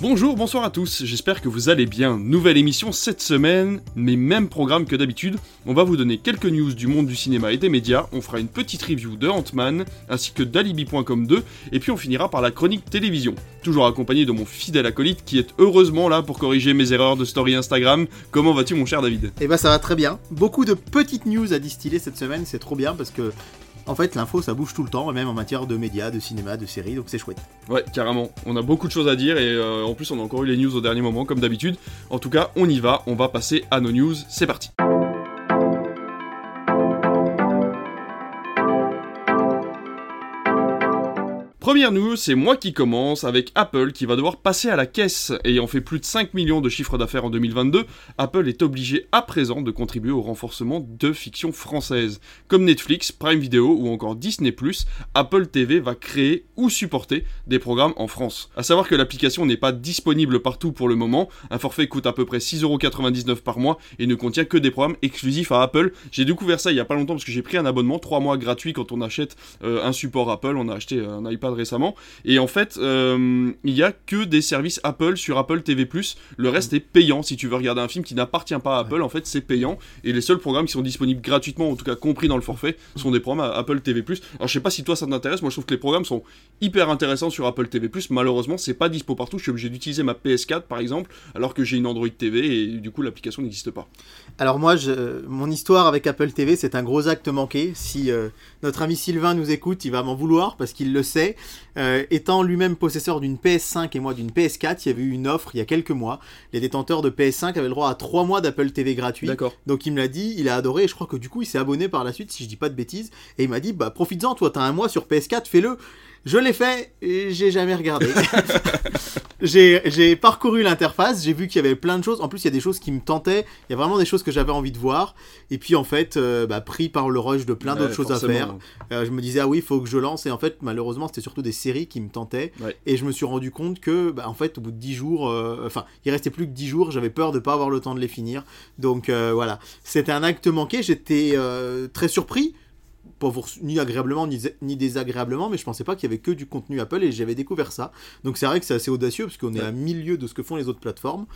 Bonjour, bonsoir à tous, j'espère que vous allez bien. Nouvelle émission cette semaine, mais même programme que d'habitude. On va vous donner quelques news du monde du cinéma et des médias, on fera une petite review de Ant-Man, ainsi que d'Alibi.com 2, et puis on finira par la chronique télévision. Toujours accompagné de mon fidèle acolyte qui est heureusement là pour corriger mes erreurs de story Instagram. Comment vas-tu mon cher David? Eh ben ça va très bien. Beaucoup de petites news à distiller cette semaine, c'est trop bien parce que en fait, l'info, ça bouge tout le temps, même en matière de médias, de cinéma, de séries, donc c'est chouette. Ouais, carrément. On a beaucoup de choses à dire et euh, en plus, on a encore eu les news au dernier moment, comme d'habitude. En tout cas, on y va, on va passer à nos news. C'est parti. Première news, c'est moi qui commence avec Apple qui va devoir passer à la caisse. Ayant fait plus de 5 millions de chiffres d'affaires en 2022, Apple est obligé à présent de contribuer au renforcement de fiction française. Comme Netflix, Prime Video ou encore Disney+, Apple TV va créer ou supporter des programmes en France. A savoir que l'application n'est pas disponible partout pour le moment, un forfait coûte à peu près 6,99€ par mois et ne contient que des programmes exclusifs à Apple. J'ai découvert ça il y a pas longtemps parce que j'ai pris un abonnement 3 mois gratuit quand on achète euh, un support Apple, on a acheté un iPad récemment. Et en fait, euh, il y a que des services Apple sur Apple TV+. Le reste est payant. Si tu veux regarder un film qui n'appartient pas à Apple, en fait, c'est payant. Et les seuls programmes qui sont disponibles gratuitement, en tout cas compris dans le forfait, sont des programmes Apple TV+. Alors je sais pas si toi ça t'intéresse. Moi, je trouve que les programmes sont hyper intéressants sur Apple TV+. Malheureusement, c'est pas dispo partout. Je suis obligé d'utiliser ma PS4 par exemple, alors que j'ai une Android TV et du coup l'application n'existe pas. Alors moi, mon histoire avec Apple TV, c'est un gros acte manqué. Si euh, notre ami Sylvain nous écoute, il va m'en vouloir parce qu'il le sait. Euh, étant lui-même possesseur d'une PS5 et moi d'une PS4, il y avait eu une offre il y a quelques mois. Les détenteurs de PS5 avaient le droit à 3 mois d'Apple TV gratuit. D'accord. Donc il me l'a dit, il a adoré et je crois que du coup il s'est abonné par la suite si je dis pas de bêtises. Et il m'a dit, bah profites-en, toi t'as un mois sur PS4, fais-le. Je l'ai fait j'ai jamais regardé. j'ai parcouru l'interface, j'ai vu qu'il y avait plein de choses. En plus, il y a des choses qui me tentaient. Il y a vraiment des choses que j'avais envie de voir. Et puis, en fait, euh, bah, pris par le rush de plein Ouais, d'autres choses à faire, euh, je me disais, ah oui, il faut que je lance. Et en fait, malheureusement, c'était surtout des séries qui me tentaient. Ouais. Et je me suis rendu compte que, bah, en fait, au bout de 10 jours, euh, enfin, il restait plus que 10 jours. J'avais peur de pas avoir le temps de les finir. Donc, voilà. C'était un acte manqué. J'étais très surpris pas ni agréablement ni, ni désagréablement, mais je pensais pas qu'il y avait que du contenu Apple et j'avais découvert ça. Donc c'est vrai que c'est assez audacieux parce qu'on est à milieu de ce que font les autres plateformes.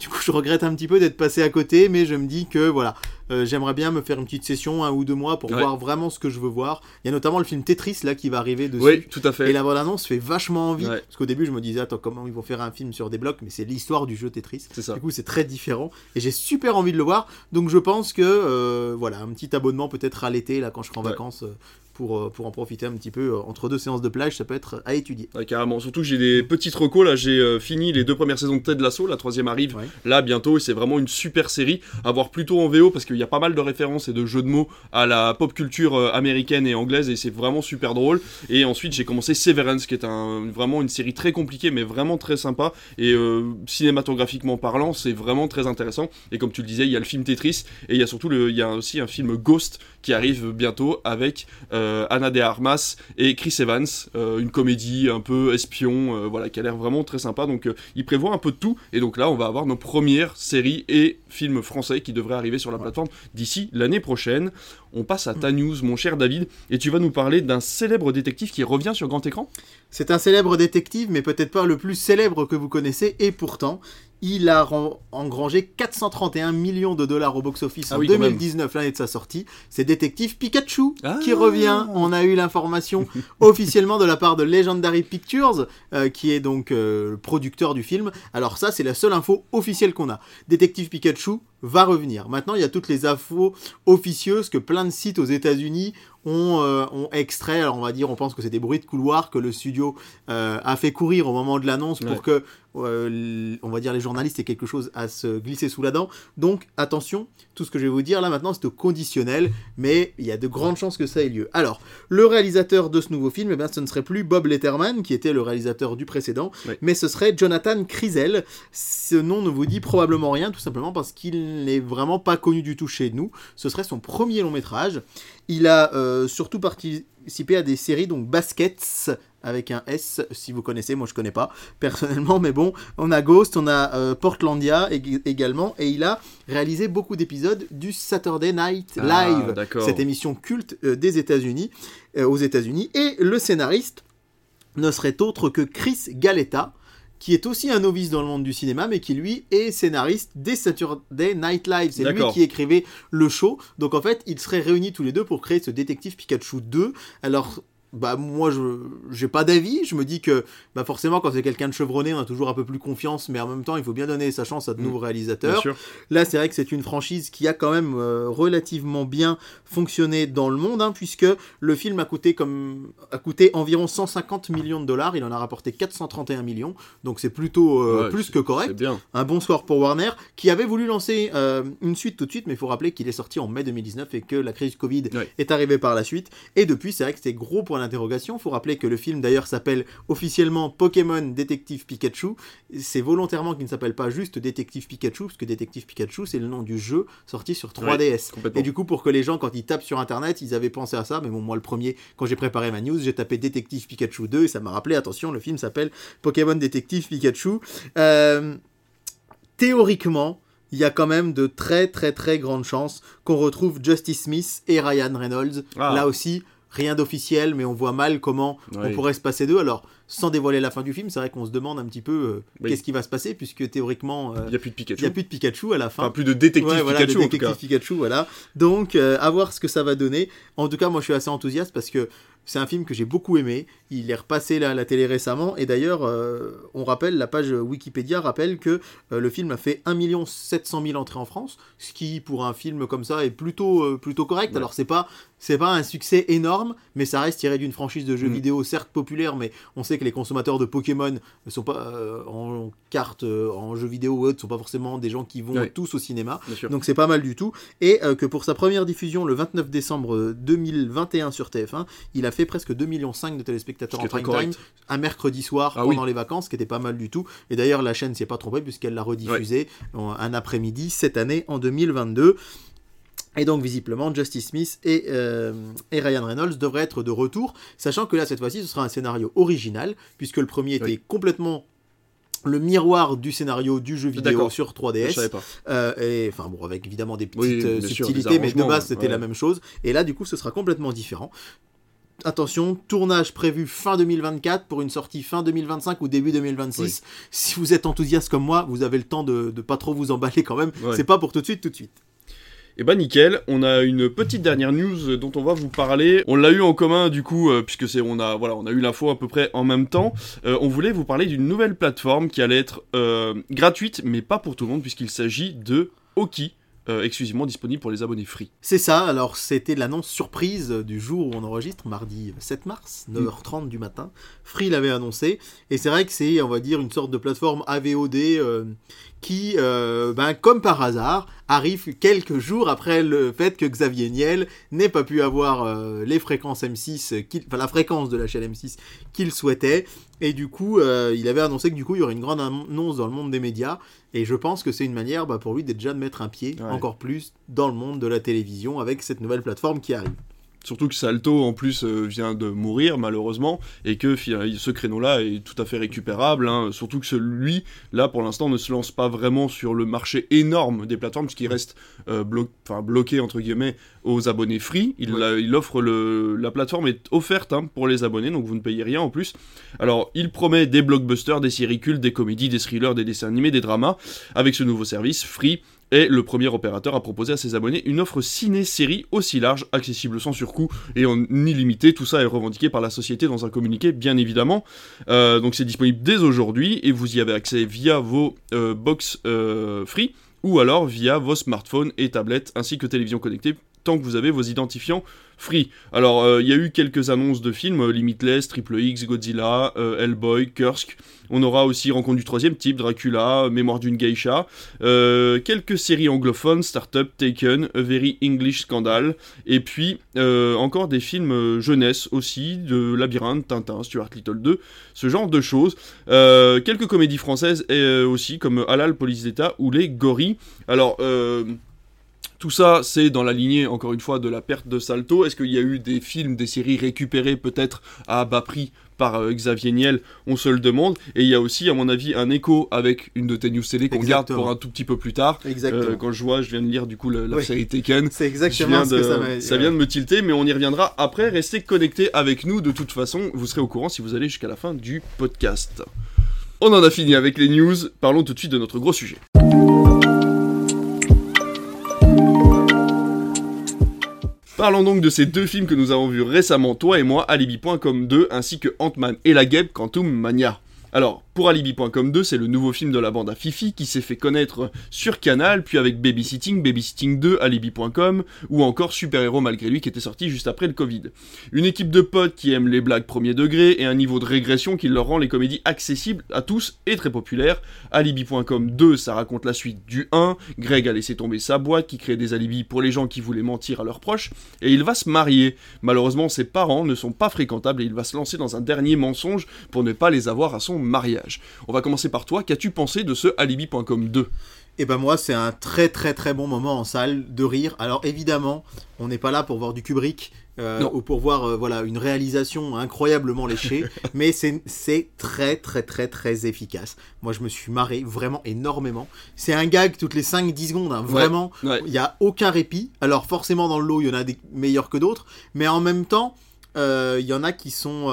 Du coup, je regrette un petit peu d'être passé à côté, mais je me dis que voilà, euh, j'aimerais bien me faire une petite session un ou deux mois pour Ouais. voir vraiment ce que je veux voir. Il y a notamment le film Tetris là qui va arriver dessus. Oui, tout à fait. Et la bande-annonce fait vachement envie. Ouais. Parce qu'au début, je me disais, attends, comment ils vont faire un film sur des blocs Mais c'est l'histoire du jeu Tetris. C'est ça. Du coup, c'est très différent. Et j'ai super envie de le voir. Donc, je pense que, euh, voilà, un petit abonnement peut-être à l'été, là, quand je Ouais. Vacances, euh, pour, euh, pour en profiter un petit peu euh, entre deux séances de plage, ça peut être à étudier. Ouais, carrément. Surtout que j'ai des petites recos. Là, j'ai euh, fini les deux premières saisons de Ted Lasso. La troisième arrive Ouais. là bientôt. Et c'est vraiment une super série à voir plutôt en VO parce qu'il y a pas mal de références et de jeux de mots à la pop culture américaine et anglaise. Et c'est vraiment super drôle. Et ensuite, j'ai commencé Severance, qui est un, vraiment une série très compliquée, mais vraiment très sympa. Et euh, cinématographiquement parlant, c'est vraiment très intéressant. Et comme tu le disais, il y a le film Tetris. Et il y a surtout le, il y a aussi un film Ghost qui arrive bientôt avec euh, Anna de Armas et Chris Evans, euh, une comédie un peu espion, euh, voilà, qui a l'air vraiment très sympa. Donc, euh, il prévoit un peu de tout. Et donc là, on va avoir nos premières séries et films français qui devraient arriver sur la plateforme d'ici l'année prochaine. On passe à ta news, mon cher David, et tu vas nous parler d'un célèbre détective qui revient sur grand écran? C'est un célèbre détective, mais peut-être pas le plus célèbre que vous connaissez, et pourtant, il a engrangé 431 millions de dollars au box-office Ah en oui, quand même. 2019, l'année de sa sortie. C'est Détective Pikachu Ah. qui revient. On a eu l'information officiellement de la part de Legendary Pictures, euh, qui est donc euh, le producteur du film. Alors ça, c'est la seule info officielle qu'on a. Détective Pikachu va revenir. Maintenant, il y a toutes les infos officieuses que plein de sites aux États-Unis ont, euh, ont extrait. Alors on va dire, on pense que c'est des bruits de couloir que le studio euh, a fait courir au moment de l'annonce pour que, euh, on va dire, les journalistes aient quelque chose à se glisser sous la dent. Donc attention, tout ce que je vais vous dire là maintenant, c'est au conditionnel, mais il y a de grandes chances que ça ait lieu. Alors, le réalisateur de ce nouveau film, eh bien, ce ne serait plus Bob Letterman, qui était le réalisateur du précédent, mais ce serait Jonathan Crisel. Ce nom ne vous dit probablement rien, tout simplement parce qu'il n'est vraiment pas connu du tout chez nous. Ce serait son premier long métrage. Il a euh, surtout participé à des séries, donc Baskets, avec un S, si vous connaissez, moi je connais pas personnellement, mais bon, on a Ghost, on a euh, Portlandia ég- également, et il a réalisé beaucoup d'épisodes du Saturday Night Ah, Live, cette émission culte euh, des États-Unis, euh, aux États-Unis, et le scénariste ne serait autre que Chris Galetta, qui est aussi un novice dans le monde du cinéma, mais qui lui est scénariste des Saturday Night Live. C'est lui qui écrivait le show. Donc en fait, ils seraient réunis tous les deux pour créer ce détective Pikachu 2. Alors. Bah moi je j'ai pas d'avis, je me dis que bah forcément quand c'est quelqu'un de chevronné on a toujours un peu plus confiance mais en même temps il faut bien donner sa chance à de Mm. nouveaux réalisateurs. Là, c'est vrai que c'est une franchise qui a quand même euh, relativement bien fonctionné dans le monde, hein, puisque le film a coûté, comme, a coûté environ 150 millions de dollars. Il en a rapporté 431 millions, donc c'est plutôt euh, Ouais, plus c'est- que correct. C'est bien. Un bon score pour Warner, qui avait voulu lancer euh, une suite tout de suite, mais il faut rappeler qu'il est sorti en mai 2019 et que la crise Covid Ouais. est arrivée par la suite. Et depuis, c'est vrai que c'était gros point Il faut rappeler que le film d'ailleurs s'appelle officiellement Pokémon Détective Pikachu. C'est volontairement qu'il ne s'appelle pas juste Détective Pikachu, parce que Détective Pikachu, c'est le nom du jeu sorti sur 3DS. Complètement. Et du coup, pour que les gens, quand ils tapent sur internet, ils avaient pensé à ça. Mais bon, moi, le premier, quand j'ai préparé ma news, j'ai tapé Détective Pikachu 2 et ça m'a rappelé, attention, le film s'appelle Pokémon Détective Pikachu. Euh, théoriquement, il y a quand même de très très très grandes chances qu'on retrouve Justice Smith et Ryan Reynolds. Ah. Là aussi, rien d'officiel, mais on voit mal comment on pourrait se passer d'eux. Alors, sans dévoiler la fin du film, c'est vrai qu'on se demande un petit peu euh, Oui. qu'est-ce qui va se passer, puisque théoriquement, euh, Il n'y a plus de il Pikachu. n'y a plus de Pikachu à la fin. Enfin, plus de détective Ouais, voilà, Pikachu de en tout cas. détective Pikachu, voilà. Donc, euh, à voir ce que ça va donner. En tout cas, moi, je suis assez enthousiaste parce que c'est un film que j'ai beaucoup aimé. Il est repassé là, à la télé récemment. Et d'ailleurs, euh, on rappelle, la page Wikipédia rappelle que euh, le film a fait 1 700 000 entrées en France, ce qui, pour un film comme ça, est plutôt, euh, plutôt correct. Ouais. Alors, c'est pas, c'est pas un succès énorme, mais ça reste tiré d'une franchise de jeux Mm. vidéo, certes populaire, mais on sait que les consommateurs de Pokémon ne sont pas euh, en carte, euh, en jeux vidéo ou autre, sont pas forcément des gens qui vont tous au cinéma. Donc c'est pas mal du tout. Et euh, que pour sa première diffusion le 29 décembre euh, 2021 sur TF1, il a fait presque 2,5 millions de téléspectateurs en prime time, un mercredi soir Ah pendant oui. les vacances, ce qui était pas mal du tout. Et d'ailleurs la chaîne s'y est pas trompée puisqu'elle l'a rediffusé en- un après-midi cette année en 2022. Et donc visiblement Justice Smith et, euh, et Ryan Reynolds devraient être de retour, sachant que là cette fois-ci ce sera un scénario original, puisque le premier était complètement le miroir du scénario du jeu vidéo sur Je 3DS. savais pas. Euh, et enfin bon, avec évidemment des petites Oui, euh, sûr, subtilités, des mais de base c'était ouais. la même chose. Et là, du coup, ce sera complètement différent. Attention, tournage prévu fin 2024 pour une sortie fin 2025 ou début 2026. Si vous êtes enthousiaste comme moi, vous avez le temps de, de pas trop vous emballer quand même. Ouais. C'est pas pour tout de suite, tout de suite. Et bah nickel, on a une petite dernière news dont on va vous parler. On l'a eu en commun du coup, euh, puisque c'est on a voilà, on a eu l'info à peu près en même temps. Euh, on voulait vous parler d'une nouvelle plateforme qui allait être euh, gratuite, mais pas pour tout le monde, puisqu'il s'agit de Oki, exclusivement disponible pour les abonnés free. C'est ça, alors c'était l'annonce surprise du jour où on enregistre, mardi 7 mars, 9h30 du matin. Free l'avait annoncé, et c'est vrai que c'est, on va dire, une sorte de plateforme AVOD qui, euh, ben, comme par hasard, arrive quelques jours après le fait que Xavier Niel n'ait pas pu avoir euh, les fréquences M6, qu'il- enfin la fréquence de la chaîne M6 qu'il souhaitait, et du coup, euh, il avait annoncé que du coup, il y aurait une grande annonce dans le monde des médias, et je pense que c'est une manière bah, pour lui d'être déjà de mettre un pied Ouais. encore plus dans le monde de la télévision avec cette nouvelle plateforme qui arrive. Surtout que Salto en plus euh, vient de mourir malheureusement et que fi- ce créneau-là est tout à fait récupérable. hein. Surtout que celui là pour l'instant ne se lance pas vraiment sur le marché énorme des plateformes puisqu'il reste euh, blo- bloqué entre guillemets aux abonnés free. Il, Ouais. a- il offre le la plateforme est offerte hein, pour les abonnés donc vous ne payez rien en plus. Alors il promet des blockbusters, des séries cultes, des comédies, des thrillers, des dessins animés, des dramas avec ce nouveau service free est le premier opérateur à proposer à ses abonnés une offre ciné-série aussi large, accessible sans surcoût et en illimité. Tout ça est revendiqué par la société dans un communiqué, bien évidemment. Euh, donc c'est disponible dès aujourd'hui et vous y avez accès via vos euh, box euh, free ou alors via vos smartphones et tablettes ainsi que télévision connectée tant que vous avez vos identifiants free. Alors euh, il y a eu quelques annonces de films, euh, Limitless, Triple X, Godzilla, euh, Hellboy, Kursk. On aura aussi Rencontre du troisième type, Dracula, Mémoire d'une geisha. Quelques séries anglophones, Startup, Taken, A Very English Scandal, et puis encore des films jeunesse aussi, de Labyrinthe, Tintin, Stuart Little 2, ce genre de choses. Quelques comédies françaises et, aussi, comme Halal, Police d'État ou Les Gorilles. Alors, tout ça, c'est dans la lignée, encore une fois, de la perte de Salto. Est-ce qu'il y a eu des films, des séries récupérées peut-être à bas prix par euh, Xavier Niel? On se le demande. Et il y a aussi, à mon avis, un écho avec une de tes news télé qu'on garde pour un tout petit peu plus tard. Exactement. Euh, quand je vois, je viens de lire du coup la Oui. série Taken. c'est Je exactement viens ce de- que ça m'a ça vient de me tilter, mais on y reviendra après. Restez connectés avec nous. De toute façon, vous serez au courant si vous allez jusqu'à la fin du podcast. On en a fini avec les news, parlons tout de suite de notre gros sujet. Parlons donc de ces deux films que nous avons vus récemment, toi et moi, Alibi.com 2, ainsi que Ant-Man et la Guêpe Quantum Mania. Alors, pour Alibi.com 2, c'est le nouveau film de la bande à Fifi qui s'est fait connaître sur Canal, puis avec Babysitting, Babysitting 2, Alibi.com, ou encore Super Héros malgré lui qui était sorti juste après le Covid. Une équipe de potes qui aiment les blagues premier degré et un niveau de régression qui leur rend les comédies accessibles à tous et très populaires. Alibi.com 2, ça raconte la suite du 1, Greg a laissé tomber sa boîte qui crée des alibis pour les gens qui voulaient mentir à leurs proches, et il va se marier. Malheureusement, ses parents ne sont pas fréquentables et il va se lancer dans un dernier mensonge pour ne pas les avoir à son mariage. On va commencer par toi, qu'as-tu pensé de ce Alibi.com 2 Et ben moi, c'est un très très très bon moment en salle de rire. Alors évidemment, on n'est pas là pour voir du Kubrick euh, ou pour voir euh, voilà une réalisation incroyablement léchée, mais c'est très très très très efficace. Moi, je me suis marré vraiment énormément. C'est un gag toutes les 5-10 secondes, hein, vraiment. Il n'y a aucun répit. Alors forcément, dans le lot, il y en a des meilleurs que d'autres, mais en même temps, euh, il y en a qui sont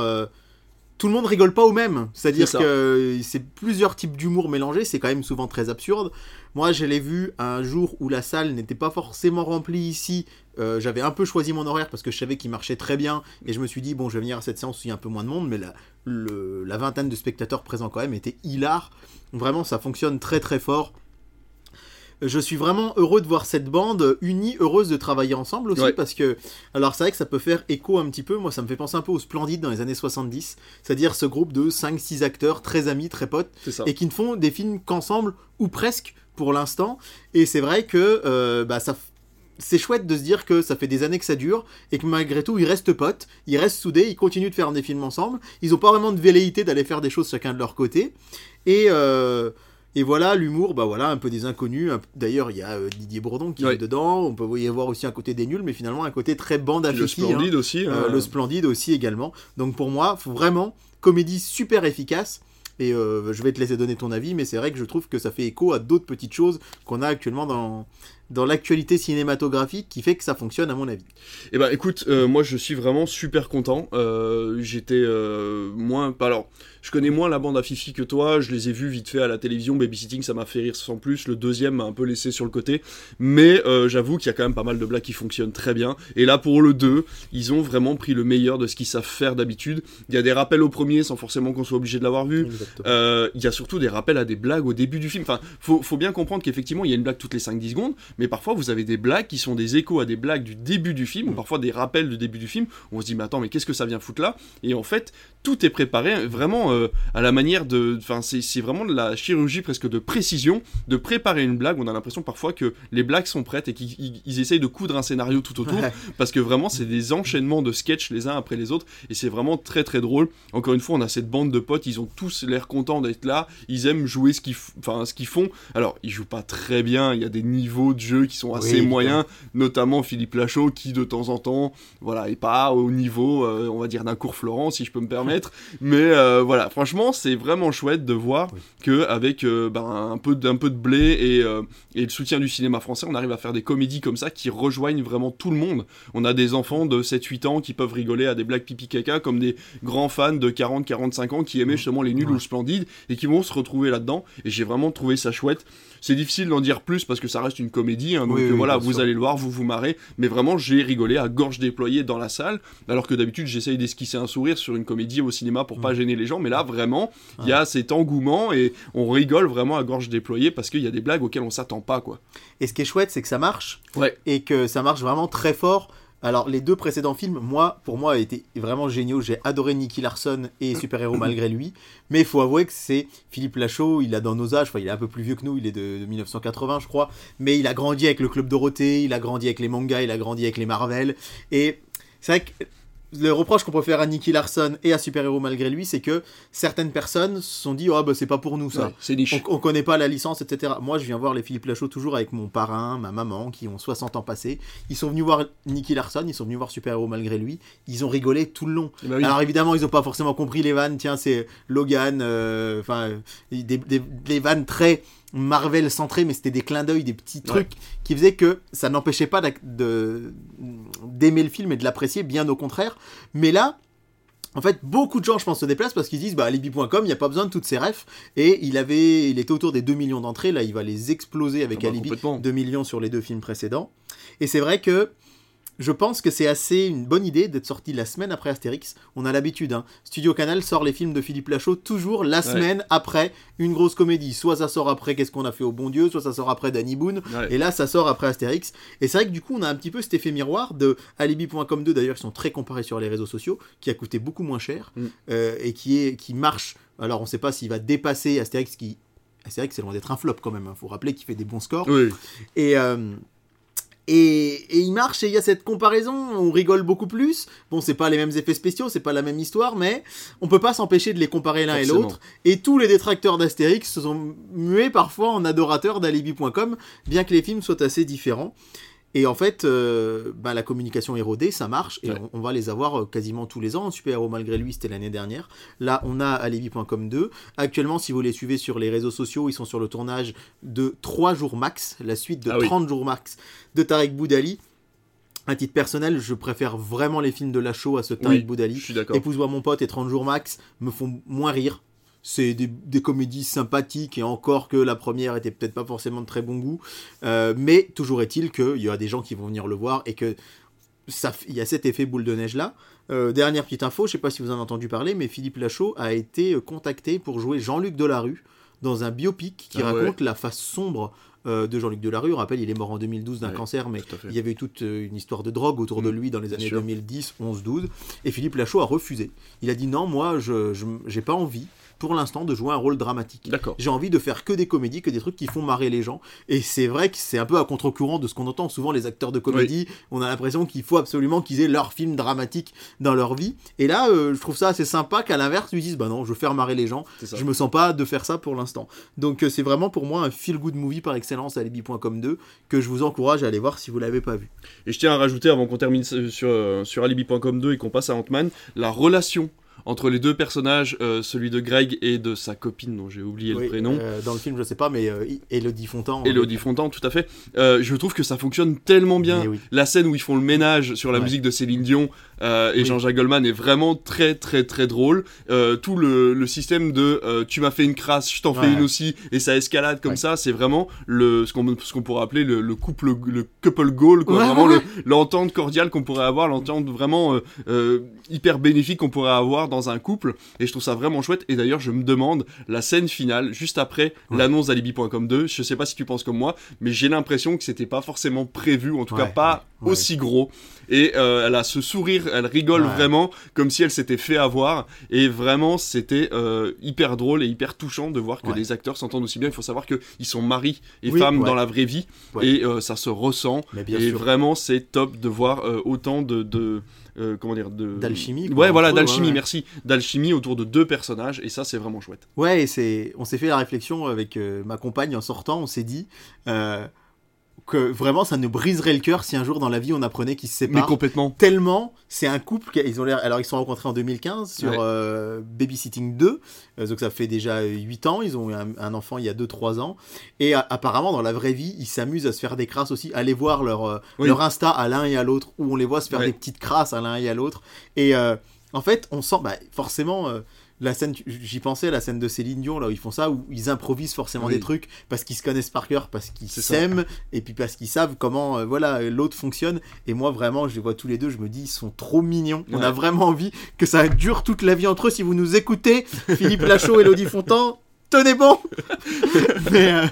tout le monde rigole pas au même. C'est-à-dire que c'est plusieurs types d'humour mélangés, c'est quand même souvent très absurde. Moi, je l'ai vu un jour où la salle n'était pas forcément remplie ici. Euh, j'avais un peu choisi mon horaire parce que je savais qu'il marchait très bien et je me suis dit, bon, je vais venir à cette séance où il y a un peu moins de monde, mais la, la vingtaine de spectateurs présents quand même était hilar. Vraiment, ça fonctionne très très fort je suis vraiment heureux de voir cette bande unie, heureuse de travailler ensemble aussi, parce que, alors c'est vrai que ça peut faire écho un petit peu, moi ça me fait penser un peu au Splendide dans les années 70, c'est-à-dire ce groupe de 5-6 acteurs très amis, très potes, et qui ne font des films qu'ensemble, ou presque, pour l'instant, et c'est vrai que euh, bah, ça c'est chouette de se dire que ça fait des années que ça dure et que malgré tout ils restent potes, ils restent soudés, ils continuent de faire des films ensemble. Ils n'ont pas vraiment de velléité d'aller faire des choses chacun de leur côté. Et euh, et voilà, l'humour, bah voilà, un peu des inconnus. D'ailleurs, il y a euh, Didier Bourdon qui est dedans. On peut y avoir aussi un côté des nuls, mais finalement un côté très bande à Le splendide hein. aussi. Euh, hein. le splendide aussi également. Donc pour moi, faut vraiment comédie super efficace. Et euh, je vais te laisser donner ton avis, mais c'est vrai que je trouve que ça fait écho à d'autres petites choses qu'on a actuellement dans, dans l'actualité cinématographique qui fait que ça fonctionne à mon avis. Eh ben écoute, moi je suis vraiment super content. J'étais moins... Alors, je connais moins la bande à Fifi que toi, je les ai vus vite fait à la télévision, Babysitting ça m'a fait rire sans plus, le deuxième m'a un peu laissé sur le côté, mais euh, j'avoue qu'il y a quand même pas mal de blagues qui fonctionnent très bien, et là pour le 2, ils ont vraiment pris le meilleur de ce qu'ils savent faire d'habitude, il y a des rappels au premier sans forcément qu'on soit obligé de l'avoir vu, euh, il y a surtout des rappels à des blagues au début du film, enfin faut, faut bien comprendre qu'effectivement il y a une blague toutes les 5-10 secondes, mais parfois vous avez des blagues qui sont des échos à des blagues du début du film, ou parfois des rappels du début du film, on se dit mais attends mais qu'est-ce que ça vient foutre là, et en fait tout est préparé vraiment euh, à la manière de. Enfin, c'est vraiment de la chirurgie presque de précision, de préparer une blague. On a l'impression parfois que les blagues sont prêtes et qu'ils essayent de coudre un scénario tout autour. Parce que vraiment, c'est des enchaînements de sketchs les uns après les autres. Et c'est vraiment très très drôle. Encore une fois, on a cette bande de potes, ils ont tous l'air contents d'être là. Ils aiment jouer ce qu'ils enfin, ce qu'ils font. Alors, ils jouent pas très bien. Il y a des niveaux de qui sont assez moyens. Notamment Philippe Lachaud qui, de temps en temps, voilà, est pas au niveau, euh, on va dire, d'un cours Florent, si je peux me permettre. Mais euh, voilà, franchement, c'est vraiment chouette de voir que avec euh, ben, un, peu, d'un peu de blé et, euh, et, le soutien du cinéma français, on arrive à faire des comédies comme ça qui rejoignent vraiment tout le monde. On a des enfants de 7-8 ans qui peuvent rigoler à des blagues pipi caca comme des grands fans de 40-45 ans qui aimaient justement les nuls ou splendides et qui vont se retrouver là-dedans. Et j'ai vraiment trouvé ça chouette. C'est difficile d'en dire plus parce que ça reste une comédie, hein, donc voilà, vous allez le voir, vous vous marrez. Mais vraiment, j'ai rigolé à gorge déployée dans la salle, alors que d'habitude, j'essaye d'esquisser un sourire sur une comédie au cinéma pour pas gêner les gens. Mais là, vraiment, il y a cet engouement et on rigole vraiment à gorge déployée parce qu'il y a des blagues auxquelles on s'attend pas, quoi. Et ce qui est chouette, c'est que ça marche. Ouais. Et que ça marche vraiment très fort. Alors, les deux précédents films, moi, pour moi, étaient vraiment géniaux. J'ai adoré Nicky Larson et Super Héros malgré lui. Mais il faut avouer que c'est Philippe Lachaud, il a dans nos âges, enfin, il est un peu plus vieux que nous, il est de, de, 1980, je crois. Mais il a grandi avec le Club Dorothée, il a grandi avec les mangas, il a grandi avec les Marvel. Et c'est vrai que le reproche qu'on peut faire à Nicky Larson et à Super Héros malgré lui, c'est que certaines personnes se sont dit, oh bah c'est pas pour nous ça. Ouais, c'est niche. On, on, connaît pas la licence, etc. Moi, je viens voir les Philippe Lachaud toujours avec mon parrain, ma maman, qui ont 60 ans passés. Ils sont venus voir Nicky Larson, ils sont venus voir Super Héros malgré lui. Ils ont rigolé tout le long. Bah oui. Alors évidemment, ils ont pas forcément compris les vannes. Tiens, c'est Logan, euh, enfin, des, des, des vannes très Marvel centré, mais c'était des clins d'œil, des petits trucs ouais. qui faisaient que ça n'empêchait pas d'aimer le film et de l'apprécier, bien au contraire. Mais là, en fait, beaucoup de gens, je pense, se déplacent parce qu'ils disent, bah, Alibi.com, il n'y a pas besoin de toutes ces refs. Et il avait, il était autour des 2 millions d'entrées. Là, il va les exploser avec Ah bah, Alibi. complètement. 2 millions sur les deux films précédents. Et c'est vrai que je pense que c'est assez une bonne idée d'être sorti la semaine après Astérix. On a l'habitude, hein. Studio Canal sort les films de Philippe Lachaud toujours la semaine après une grosse comédie. Soit ça sort après Qu'est-ce qu'on a fait au bon Dieu, soit ça sort après Danny Boone. Ouais. Et là, ça sort après Astérix. Et c'est vrai que du coup, on a un petit peu cet effet miroir de Alibi.com 2, d'ailleurs, qui sont très comparés sur les réseaux sociaux, qui a coûté beaucoup moins cher Mm. euh, et qui, est, qui marche. Alors, on ne sait pas s'il va dépasser Astérix, qui. Astérix, c'est loin d'être un flop quand même. Il faut rappeler qu'il fait des bons scores. Oui. Et, euh, et, et il marche et il y a cette comparaison, on rigole beaucoup plus. Bon, c'est pas les mêmes effets spéciaux, c'est pas la même histoire, mais on peut pas s'empêcher de les comparer l'un et l'autre. Et tous les détracteurs d'Astérix se sont mués parfois en adorateurs d'Alibi.com, bien que les films soient assez différents. Et en fait, euh, bah, la communication est rodée, ça marche, et Ouais. on, on va les avoir euh, quasiment tous les ans. Super Héros Malgré lui, c'était l'année dernière. Là, on a Alibi.com 2. Actuellement, si vous les suivez sur les réseaux sociaux, ils sont sur le tournage de 3 jours max, la suite de Ah oui. 30 jours max de Tarek Boudali. À titre personnel, je préfère vraiment les films de Lachaud à ce Tarek Oui, Boudali. Je suis d'accord. Épouse-moi mon pote et 30 jours max me font moins rire. C'est des, des comédies sympathiques et encore que la première était peut-être pas forcément de très bon goût. Euh, mais toujours est-il qu'il y a des gens qui vont venir le voir et que ça, il y a cet effet boule de neige là. Euh, dernière petite info, je sais pas si vous en avez entendu parler, mais Philippe Lachaud a été euh, contacté pour jouer Jean-Luc Delarue dans un biopic qui Ah ouais. raconte la face sombre euh, de Jean-Luc Delarue. On rappelle, il est mort en 2012 d'un Ouais, cancer, mais il y avait eu toute euh, une histoire de drogue autour de Mm, lui dans les années sûr. 2010, 11, 12. Et Philippe Lachaud a refusé. Il a dit non, moi, je j'ai pas envie pour l'instant de jouer un rôle dramatique. D'accord. J'ai envie de faire que des comédies, que des trucs qui font marrer les gens. Et c'est vrai que c'est un peu à contre-courant de ce qu'on entend souvent les acteurs de comédie. On a l'impression qu'il faut absolument qu'ils aient leur film dramatique dans leur vie. Et là, euh, je trouve ça assez sympa qu'à l'inverse, ils disent bah non, je veux faire marrer les gens. Je me sens pas de faire ça pour l'instant. Donc euh, c'est vraiment pour moi un feel-good movie par excellence à Alibi.com 2 que je vous encourage à aller voir si vous l'avez pas vu. Et je tiens à rajouter, avant qu'on termine sur, sur, sur Alibi.com 2 et qu'on passe à Ant-Man, la relation entre les deux personnages, euh, celui de Greg et de sa copine dont j'ai oublié Oui, le prénom. euh, dans le film, je sais pas, mais euh, Elodie Fontan. Elodie Fontan, tout à fait. Euh, je trouve que ça fonctionne tellement bien. Oui. La scène où ils font le ménage sur la Ouais. musique de Céline Dion euh, et Oui. Jean-Jacques Goldman est vraiment très très très drôle. Euh, tout le, le système de euh, tu m'as fait une crasse, je t'en fais une aussi, et ça escalade comme Ouais. ça, c'est vraiment le, ce qu'on ce qu'on pourrait appeler le, le couple, le couple goal, quoi. Ouais, vraiment le- l'entente cordiale qu'on pourrait avoir, l'entente vraiment euh, euh, hyper bénéfique qu'on pourrait avoir dans un couple. Et je trouve ça vraiment chouette. Et d'ailleurs, je me demande la scène finale, juste après l'annonce d'Alibi.com 2. Je sais pas si tu penses comme moi, mais j'ai l'impression que c'était pas forcément prévu, en tout cas pas ouais. aussi gros. Et euh, elle a ce sourire, elle rigole Ouais. vraiment comme si elle s'était fait avoir. Et vraiment, c'était euh, hyper drôle et hyper touchant de voir que Ouais. les acteurs s'entendent aussi bien. Il faut savoir qu'ils sont mari et Oui, femme ouais. dans la vraie vie. Et euh, ça se ressent. Et sûr. vraiment, c'est top de voir autant de. de euh, comment dire de D'alchimie, ouais voilà d'alchimie ouais. merci d'alchimie autour de deux personnages et ça c'est vraiment chouette Ouais, et c'est, on s'est fait la réflexion avec euh, ma compagne en sortant, on s'est dit euh, que vraiment ça nous briserait le cœur si un jour dans la vie on apprenait qu'ils se mais séparent. complètement Tellement, c'est un couple, qui- ils ont l'air, alors ils se sont rencontrés en 2015 sur Ouais. euh, Babysitting 2, euh, donc ça fait déjà 8 ans, ils ont eu un, un enfant il y a 2-3 ans, et a- apparemment dans la vraie vie, ils s'amusent à se faire des crasses aussi, aller voir leur, euh, Oui. leur Insta à l'un et à l'autre, où on les voit se faire Ouais. des petites crasses à l'un et à l'autre, et euh, en fait, on sent, bah, forcément... la scène, j'y pensais, la scène de Céline Dion, là où ils font ça, où ils improvisent forcément Oui. des trucs parce qu'ils se connaissent par cœur, parce qu'ils s'aiment, et puis parce qu'ils savent comment, euh, voilà, l'autre fonctionne. Et moi, vraiment, je les vois tous les deux, je me dis, ils sont trop mignons. On a vraiment envie que ça dure toute la vie entre eux. Si vous nous écoutez, Philippe Lachaud et Elodie Fontan, tenez bon Mais euh,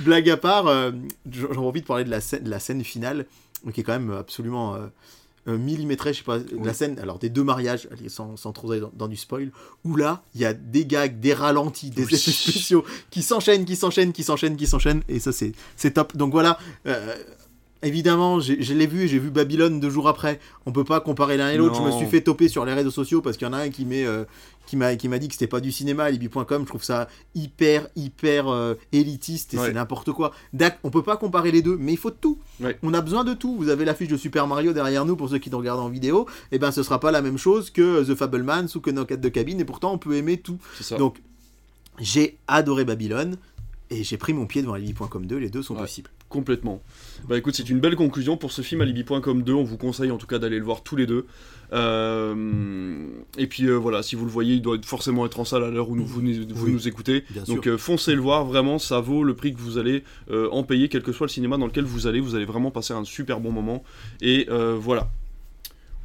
blague à part, euh, j'en envie de parler de la scène, de la scène finale, qui est quand même absolument euh, millimétrée, je sais pas, la scène, alors des deux mariages, allez, sans, sans trop aller dans, dans du spoil, où là, il y a des gags, des ralentis, des Oui. effets spéciaux qui s'enchaînent, qui s'enchaînent, qui s'enchaînent, qui s'enchaînent, et ça, c'est c'est top. Donc voilà. euh, Évidemment, je l'ai vu, j'ai vu Babylone deux jours après. On peut pas comparer l'un et l'autre. Je me suis fait toper sur les réseaux sociaux parce qu'il y en a un qui met, euh, qui m'a, qui m'a dit que c'était pas du cinéma, Libby.com. Je trouve ça hyper, hyper euh, élitiste et Ouais. c'est n'importe quoi. D'ac- on peut pas comparer les deux, mais il faut de tout. Ouais. On a besoin de tout. Vous avez l'affiche de Super Mario derrière nous pour ceux qui nous regardent en vidéo. Et ben, ce sera pas la même chose que The Fablemans ou que Knock at the Cabin. Et pourtant, on peut aimer tout. Donc, j'ai adoré Babylone. Et j'ai pris mon pied devant Alibi.com 2, les deux sont Ouais. possibles. Complètement. Bah écoute, c'est une belle conclusion pour ce film Alibi.com 2. On vous conseille en tout cas d'aller le voir tous les deux. Euh, et puis euh, voilà, si vous le voyez, il doit forcément être en salle à l'heure où nous- vous, nous- vous Oui. nous écoutez. Donc euh, foncez le voir, vraiment, ça vaut le prix que vous allez en payer, quel que soit le cinéma dans lequel vous allez. Vous allez vraiment passer un super bon moment. Et voilà.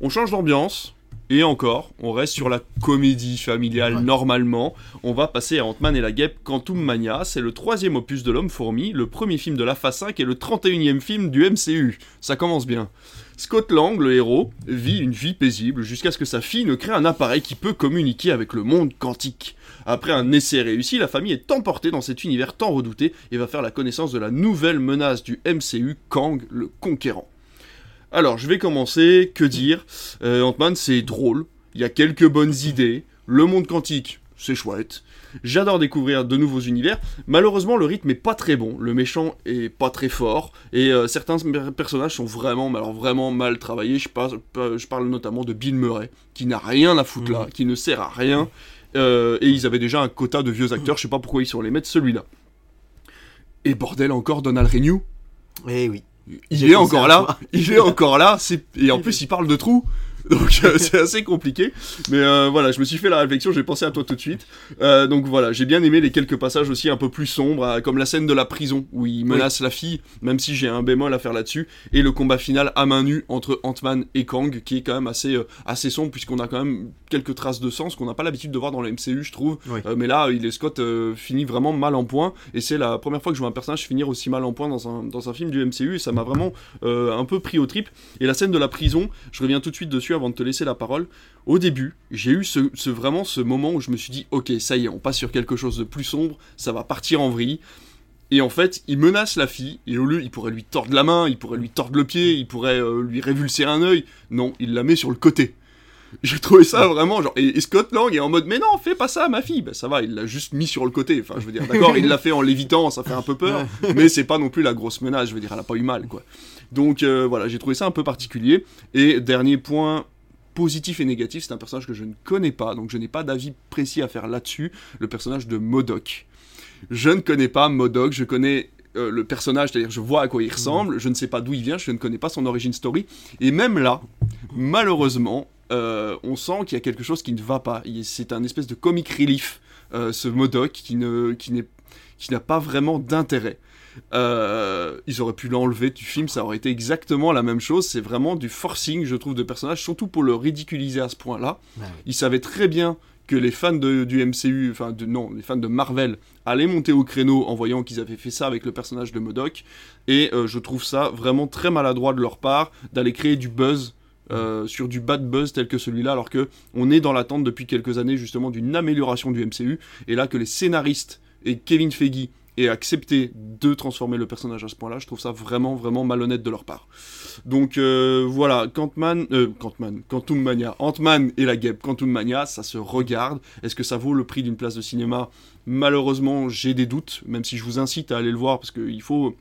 On change d'ambiance. Et encore, on reste sur la comédie familiale Ouais. normalement. On va passer à Ant-Man et la guêpe Quantum Mania. C'est le troisième opus de l'homme fourmi, le premier film de la phase 5 et le 31e film du MCU. Ça commence bien. Scott Lang, le héros, vit une vie paisible jusqu'à ce que sa fille ne crée un appareil qui peut communiquer avec le monde quantique. Après un essai réussi, la famille est emportée dans cet univers tant redouté et va faire la connaissance de la nouvelle menace du MCU, Kang le Conquérant. Alors, je vais commencer, que dire? Euh, Ant-Man, c'est drôle, il y a quelques bonnes idées, le monde quantique, c'est chouette. J'adore découvrir de nouveaux univers. Malheureusement, le rythme est pas très bon, le méchant est pas très fort, et euh, certains per- personnages sont vraiment, alors vraiment mal travaillés. Je parle, je parle notamment de Bill Murray, qui n'a rien à foutre là, qui ne sert à rien. Euh, et ils avaient déjà un quota de vieux acteurs, je sais pas pourquoi ils sont les mettre celui-là. Et bordel encore, Donald Renew, Eh oui. Il est encore là, il est encore là, et en plus il parle de trous. Donc euh, c'est assez compliqué, mais euh, voilà, je me suis fait la réflexion, j'ai pensé à toi tout de suite. Euh, donc voilà, j'ai bien aimé les quelques passages aussi un peu plus sombres, comme la scène de la prison où il menace la fille, même si j'ai un bémol à faire là-dessus, et le combat final à main nue entre Ant-Man et Kang, qui est quand même assez assez sombre puisqu'on a quand même quelques traces de sang, ce qu'on n'a pas l'habitude de voir dans le MCU, je trouve. Oui. Mais là, il est Scott finit vraiment mal en point, et c'est la première fois que je vois un personnage finir aussi mal en point dans un dans un film du MCU, et ça m'a vraiment un peu pris au trip. Et la scène de la prison, je reviens tout de suite dessus avant de te laisser la parole. Au début, j'ai eu ce, ce- vraiment ce moment où je me suis dit, ok, ça y est, on passe sur quelque chose de plus sombre, ça va partir en vrille. Et en fait, il menace la fille, et au lieu, il pourrait lui tordre la main, il pourrait lui tordre le pied, il pourrait euh, lui révulser un œil. Non, il la met sur le côté. J'ai trouvé ça vraiment genre. Et, et Scott Lang est en mode, mais non, fais pas ça à ma fille. Ben ça va, il l'a juste mis sur le côté. Enfin, je veux dire, d'accord, il l'a fait en lévitant, ça fait un peu peur, mais c'est pas non plus la grosse menace. Je veux dire, elle a pas eu mal, quoi. Donc euh, voilà, j'ai trouvé ça un peu particulier. Et dernier point positif et négatif, c'est un personnage que je ne connais pas, donc je n'ai pas d'avis précis à faire là-dessus. Le personnage de Modoc. Je ne connais pas Modoc, je connais euh, le personnage, c'est-à-dire je vois à quoi il ressemble, je ne sais pas d'où il vient, je ne connais pas son origin story. Et même là, malheureusement, euh, on sent qu'il y a quelque chose qui ne va pas. C'est un espèce de comic relief, euh, ce Modoc, qui ne, qui n'est, qui n'a pas vraiment d'intérêt. Euh, ils auraient pu l'enlever du film, ça aurait été exactement la même chose. C'est vraiment du forcing, je trouve, de personnage, surtout pour le ridiculiser à ce point-là. Ouais, oui. Ils savaient très bien que les fans de- du MCU, enfin de, non, les fans de Marvel allaient monter au créneau en voyant qu'ils avaient fait ça avec le personnage de Modoc. Et euh, je trouve ça vraiment très maladroit de leur part d'aller créer du buzz. euh, sur du bad buzz tel que celui-là, alors que on est dans l'attente depuis quelques années justement d'une amélioration du MCU, et là que les scénaristes et Kevin Feige aient accepté de transformer le personnage à ce point-là, je trouve ça vraiment vraiment malhonnête de leur part. Donc euh, voilà, Quantman, euh, Quantman, Quantum Mania, Ant-Man et la guêpe Quantum Mania, ça se regarde. Est-ce que ça vaut le prix d'une place de cinéma? Malheureusement, j'ai des doutes, même si je vous incite à aller le voir parce qu'il faut,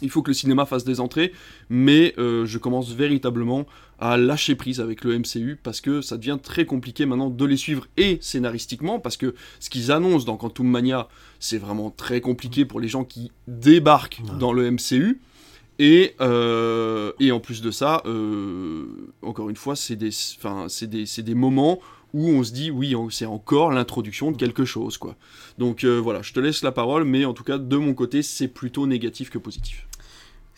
il faut que le cinéma fasse des entrées. Mais euh, je commence véritablement à lâcher prise avec le MCU parce que ça devient très compliqué maintenant de les suivre et scénaristiquement parce que ce qu'ils annoncent dans Quantum Mania, c'est vraiment très compliqué pour les gens qui débarquent Ouais. dans le MCU. Et, euh, et en plus de ça, euh, encore une fois, c'est des, des, c'est des moments où on se dit, oui, on- c'est encore l'introduction de quelque chose, quoi. Donc euh, voilà, je te laisse la parole, mais en tout cas, de mon côté, c'est plutôt négatif que positif.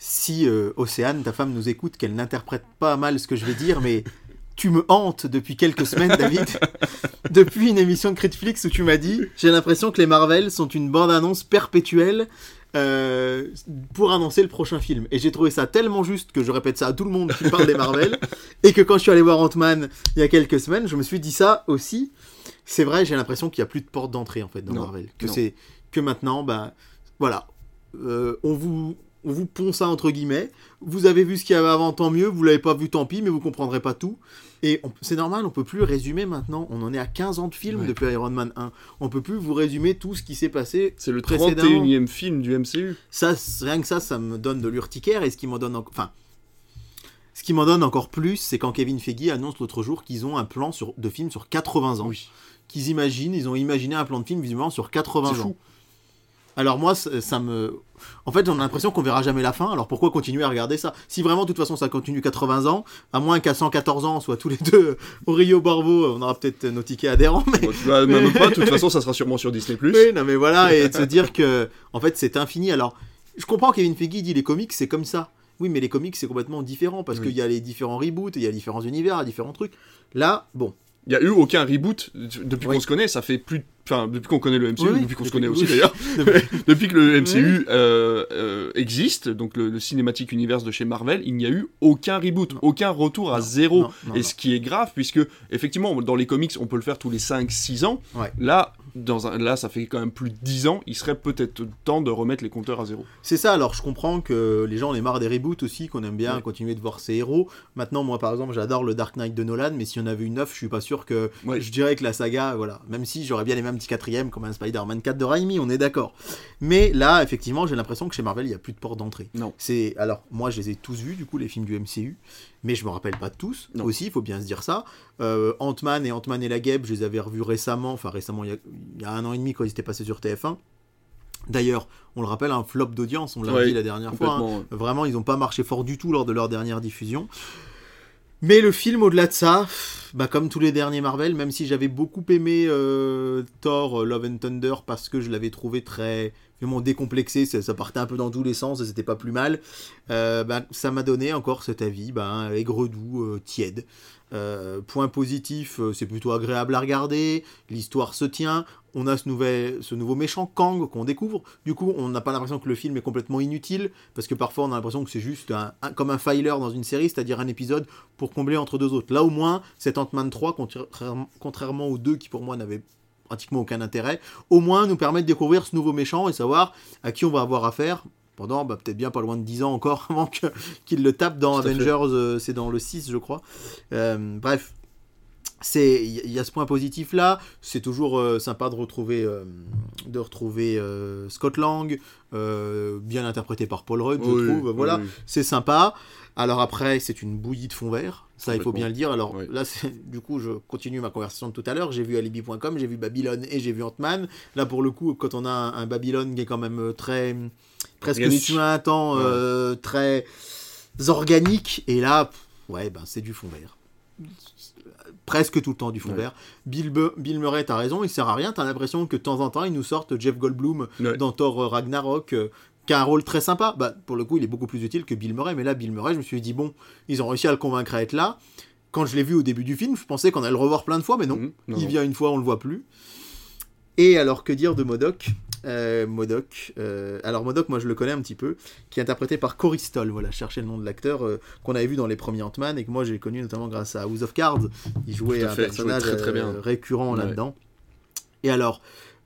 Si euh, Océane, ta femme, nous écoute, qu'elle n'interprète pas mal ce que je vais dire, mais tu me hantes depuis quelques semaines, David. depuis une émission de Critflix où tu m'as dit J'ai l'impression que les Marvel sont une bande-annonce perpétuelle euh, pour annoncer le prochain film. Et j'ai trouvé ça tellement juste que je répète ça à tout le monde qui parle des Marvel. et que quand je suis allé voir Ant-Man il y a quelques semaines, je me suis dit ça aussi. C'est vrai, j'ai l'impression qu'il n'y a plus de porte d'entrée en fait dans Non, Marvel. Que c'est que maintenant, bah voilà, Euh, on vous on vous pond ça entre guillemets. Vous avez vu ce qu'il y avait avant, tant mieux. Vous l'avez pas vu, tant pis, mais vous comprendrez pas tout. Et c'est normal, on peut plus résumer maintenant. On en est à 15 ans de film Ouais. depuis Iron Man 1. On peut plus vous résumer tout ce qui s'est passé. C'est le Précédemment. 31e film du MCU. Ça, rien que ça, ça me donne de l'urticaire. Et ce qui m'en donne, en- enfin, ce qui m'en donne encore plus, c'est quand Kevin Feige annonce l'autre jour qu'ils ont un plan sur, de film sur 80 ans. Oui. Qu'ils imaginent, ils ont imaginé un plan de film visiblement sur 80 C'est ans. fou. Alors moi, ça, me... En fait, on a l'impression qu'on verra jamais la fin, alors pourquoi continuer à regarder ça? Si vraiment, de toute façon, ça continue 80 ans, à moins qu'à 114 ans, on soit tous les deux au Rio Barbo, on aura peut-être nos tickets adhérents, mais... Bon, tu vas- même pas, de toute façon, ça sera sûrement sur Disney+. Oui, non mais voilà, et de se dire que, en fait, c'est infini. Alors, je comprends Kevin Feige dit les comics, c'est comme ça. Oui, mais les comics, c'est complètement différent, parce Oui. qu'il y a les différents reboots, il y a différents univers, différents trucs. Là, bon, Il y a eu aucun reboot depuis Oui. qu'on se connaît, ça fait plus... de- Enfin, depuis qu'on connaît le MCU, Oui, depuis qu'on se connaît aussi d'ailleurs, Depuis- que le MCU euh, euh, existe, donc le, le cinématique universe de chez Marvel, il n'y a eu aucun reboot, Non. aucun retour à Non, zéro. non, Et ce qui est grave, puisque effectivement, dans les comics, on peut le faire tous les 5-6 ans. Ouais. Là, dans un, là, ça fait quand même plus de 10 ans, il serait peut-être temps de remettre les compteurs à zéro. C'est ça, alors je comprends que les gens en aient marre des reboots aussi, qu'on aime bien Ouais. continuer de voir ces héros. Maintenant, moi par exemple, j'adore le Dark Knight de Nolan, mais s'il y en avait une neuf, je suis pas sûr que. Ouais. Je dirais que la saga, voilà, même si j'aurais bien aimé un petit quatrième comme un Spider-Man 4 de Raimi, on est d'accord. Mais là, effectivement, j'ai l'impression que chez Marvel, il n'y a plus de porte d'entrée. Non. C'est Alors, moi je les ai tous vus, du coup, les films du MCU, mais je me rappelle pas de tous. Non. Aussi, il faut bien se dire ça. Euh, Ant-Man et Ant-Man et la Guêpe, je les avais revus récemment, enfin récemment, il y, a, il y a un an et demi quand ils étaient passés sur TF1. D'ailleurs, on le rappelle, un flop d'audience, on l'a Ouais, dit la dernière fois. hein. Vraiment, ils n'ont pas marché fort du tout lors de leur dernière diffusion. Mais le film, au-delà de ça, bah, comme tous les derniers Marvel, même si j'avais beaucoup aimé euh, Thor euh, Love and Thunder parce que je l'avais trouvé très vraiment décomplexé, ça, partait un peu dans tous les sens et c'était pas plus mal, euh, bah, ça m'a donné encore cet avis, bah, aigre doux, tiède. Point positif, c'est plutôt agréable à regarder, l'histoire se tient, on a ce, nouvel, ce nouveau méchant Kang qu'on découvre, du coup on n'a pas l'impression que le film est complètement inutile, parce que parfois on a l'impression que c'est juste un, comme un filer dans une série, c'est-à-dire un épisode pour combler entre deux autres. Là au moins, cet Ant-Man 3, contrairement- aux deux qui pour moi n'avaient pratiquement aucun intérêt, au moins nous permet de découvrir ce nouveau méchant et savoir à qui on va avoir affaire pendant bah, peut-être bien pas loin de 10 ans encore avant qu'il le tape dans. Avengers, euh, c'est dans le 6 je crois. Euh, bref, c'est il y, a ce point positif là c'est toujours euh, sympa de retrouver euh, de retrouver euh, Scott Lang bien interprété par Paul Rudd je trouve voilà oui. c'est sympa alors après c'est une bouillie de fond vert ça il faut bien le dire alors Oui. là du coup je continue ma conversation de tout à l'heure j'ai vu alibi.com j'ai vu Babylone et j'ai vu Ant-Man là pour le coup quand on a un, un Babylone qui est quand même euh, très presque suintant Ouais. euh, très organique et là pff, ouais ben c'est du fond vert presque tout le temps du fond Ouais. vert. Bill, Murray, t'as raison, il sert à rien. T'as l'impression que de temps en temps, ils nous sortent Jeff Goldblum Ouais. dans Thor euh, Ragnarok, qui a un rôle très sympa. Bah, pour le coup, il est beaucoup plus utile que Bill Murray. Mais là, Bill Murray, je me suis dit, bon, ils ont réussi à le convaincre à être là. Quand je l'ai vu au début du film, je pensais qu'on allait le revoir plein de fois, mais non. Mhm. Non, il vient une fois, on le voit plus. Et alors, que dire de Modoc? Euh, Modoc. euh, alors Modoc, moi je le connais un petit peu, qui est interprété par Cory Stoll. Voilà, je cherchais le nom de l'acteur euh, qu'on avait vu dans les premiers Ant-Man et que moi j'ai connu notamment grâce à House of Cards. Il jouait un personnage jouait très, très bien. récurrent Ouais. là-dedans. Et alors,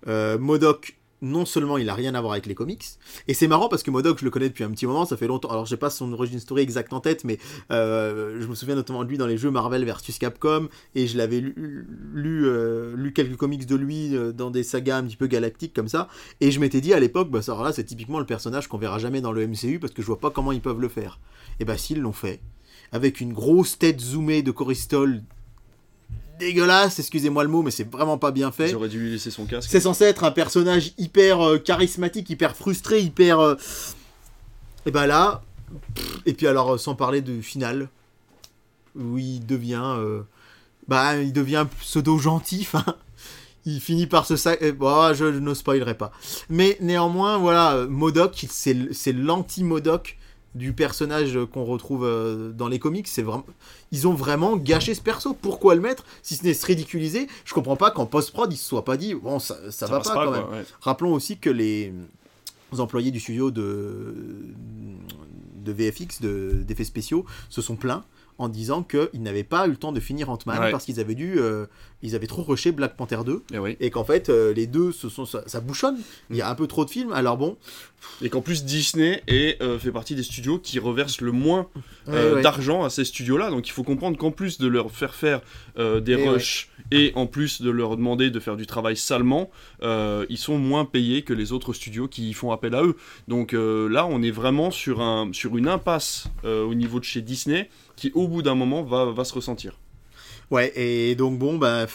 Modoc, non seulement il a rien à voir avec les comics, et c'est marrant parce que Modoc, je le connais depuis un petit moment, ça fait longtemps. Alors, j'ai pas son origin story exacte en tête, mais euh, je me souviens notamment de lui dans les jeux Marvel versus Capcom, et je l'avais lu, euh, quelques comics de lui euh, dans des sagas un petit peu galactiques comme ça, et je m'étais dit à l'époque, bah ça c'est typiquement le personnage qu'on verra jamais dans le MCU parce que je vois pas comment ils peuvent le faire. Et bah, s'ils l'ont fait, avec une grosse tête zoomée de Coristol dégueulasse, excusez-moi le mot, mais c'est vraiment pas bien fait. Auraient dû lui laisser son casque. C'est censé être un personnage hyper euh, charismatique, hyper frustré, hyper. euh, Et ben là. Et puis alors, euh, sans parler du final, où il devient. euh, Bah, il devient pseudo gentil, enfin. Il finit par se sac. Bon, je, je ne spoilerai pas. Mais néanmoins, voilà, Modoc, c'est l'anti-Modoc du personnage qu'on retrouve euh, dans les comics. C'est vraiment. Ils ont vraiment gâché ce perso. Pourquoi le mettre? Si ce n'est se ridiculiser, je comprends pas qu'en post-prod, ils se soient pas dit, bon, ça, ça, va pas, quand même. ouais. Rappelons aussi que les employés du studio de, de VFX, de- d'effets spéciaux, se sont plaints en disant qu'ils n'avaient pas eu le temps de finir Ant-Man Ouais. parce qu'ils avaient dû, euh, ils avaient trop rushé Black Panther 2 Et, oui. et qu'en fait euh, les deux se sont, ça, ça bouchonne. Il y a un peu trop de films. Alors bon, Et qu'en plus Disney est, euh, fait partie des studios qui reversent le moins ouais, ouais. d'argent à ces studios-là. Donc il faut comprendre qu'en plus de leur faire faire des Et rushs et en plus de leur demander de faire du travail salement, ils sont moins payés que les autres studios qui font appel à eux. Donc là, on est vraiment sur, un, sur une impasse au niveau de chez Disney qui, au bout d'un moment, va, va se ressentir. Ouais, et donc bon, bah,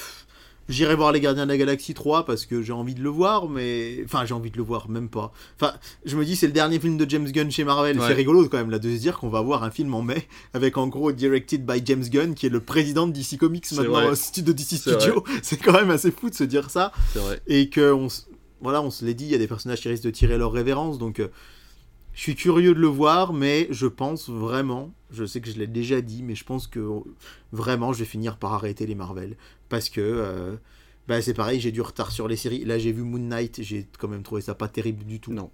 J'irai voir Les Gardiens de la Galaxie 3 parce que j'ai envie de le voir, mais. Enfin, j'ai envie de le voir, même pas. Enfin, je me dis, c'est le dernier film de James Gunn chez Marvel. Ouais. C'est rigolo quand même, là, de se dire qu'on va voir un film en mai avec en gros Directed by James Gunn, qui est le président de DC Comics maintenant, de DC Studio. C'est quand même assez fou de se dire ça. C'est vrai. Et que, on, s- voilà, on se l'est dit, il y a des personnages qui risquent de tirer leur révérence, donc. euh, je suis curieux de le voir, mais je pense vraiment, je sais que je l'ai déjà dit, mais je pense que vraiment je vais finir par arrêter les Marvel. Parce que euh, bah, c'est pareil, j'ai du retard sur les séries. Là j'ai vu Moon Knight, j'ai quand même trouvé ça pas terrible du tout. Non.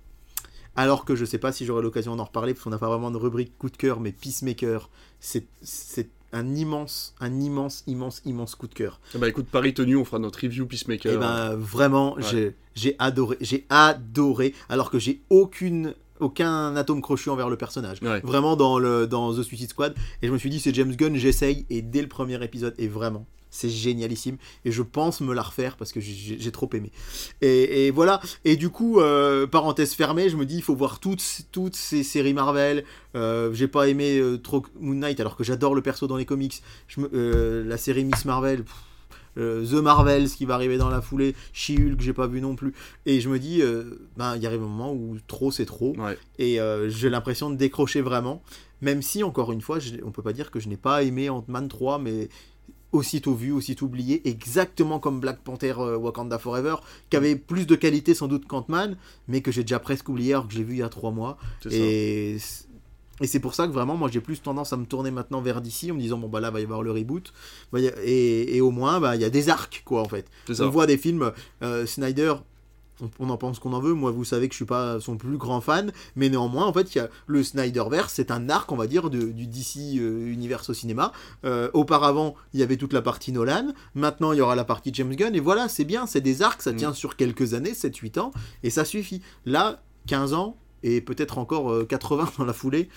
Alors que je sais pas si j'aurai l'occasion d'en reparler, parce qu'on n'a pas vraiment de rubrique coup de cœur, mais Peacemaker, c'est un immense, un immense, immense, immense coup de cœur. Bah écoute, Paris tenu, on fera notre review Peacemaker. Et ben vraiment, Ouais. j'ai- j'ai adoré, j'ai adoré, alors que j'ai aucune aucun atome crochu envers le personnage. Ouais. Vraiment dans le dans The Suicide Squad. Et je me suis dit c'est James Gunn, j'essaye et dès le premier épisode et vraiment c'est génialissime et je pense me la refaire parce que j'ai trop aimé. Et, et voilà. Et du coup, euh, parenthèse fermée, je me dis il faut voir toutes, toutes ces séries Marvel. Euh, j'ai pas aimé euh, trop Moon Knight alors que j'adore le perso dans les comics. Je me- la série Miss Marvel. pff, The Marvels qui va arriver dans la foulée, She-Hulk j'ai pas vu non plus, et je me dis, euh, ben il y arrive un moment où trop c'est trop, Ouais. et euh, j'ai l'impression de décrocher vraiment, même si encore une fois, je- on peut pas dire que je n'ai pas aimé Ant-Man 3, mais aussitôt vu, aussitôt oublié, exactement comme Black Panther euh, Wakanda Forever, qui avait plus de qualité sans doute qu'Ant-Man, mais que j'ai déjà presque oublié alors que j'ai vu il y a trois mois. Ça. Et c'est pour ça que vraiment, moi j'ai plus tendance à me tourner maintenant vers d'ici en me disant, bon bah là, va y avoir le reboot. Et, et au moins, bah, il y a des arcs, quoi, en fait. On voit des films, euh, Snyder, on, on en pense qu'on en veut. Moi, vous savez que je suis pas son plus grand fan, mais néanmoins, en fait, y a le Snyderverse, c'est un arc, on va dire, de- du DC euh, Universe au cinéma. Euh, auparavant, il y avait toute la partie Nolan. Maintenant, il y aura la partie James Gunn. Et voilà, c'est bien, c'est des arcs, ça Mm. tient sur quelques années, 7-8 ans, et ça suffit. Là, 15 ans. Et peut-être encore euh, 80 dans la foulée.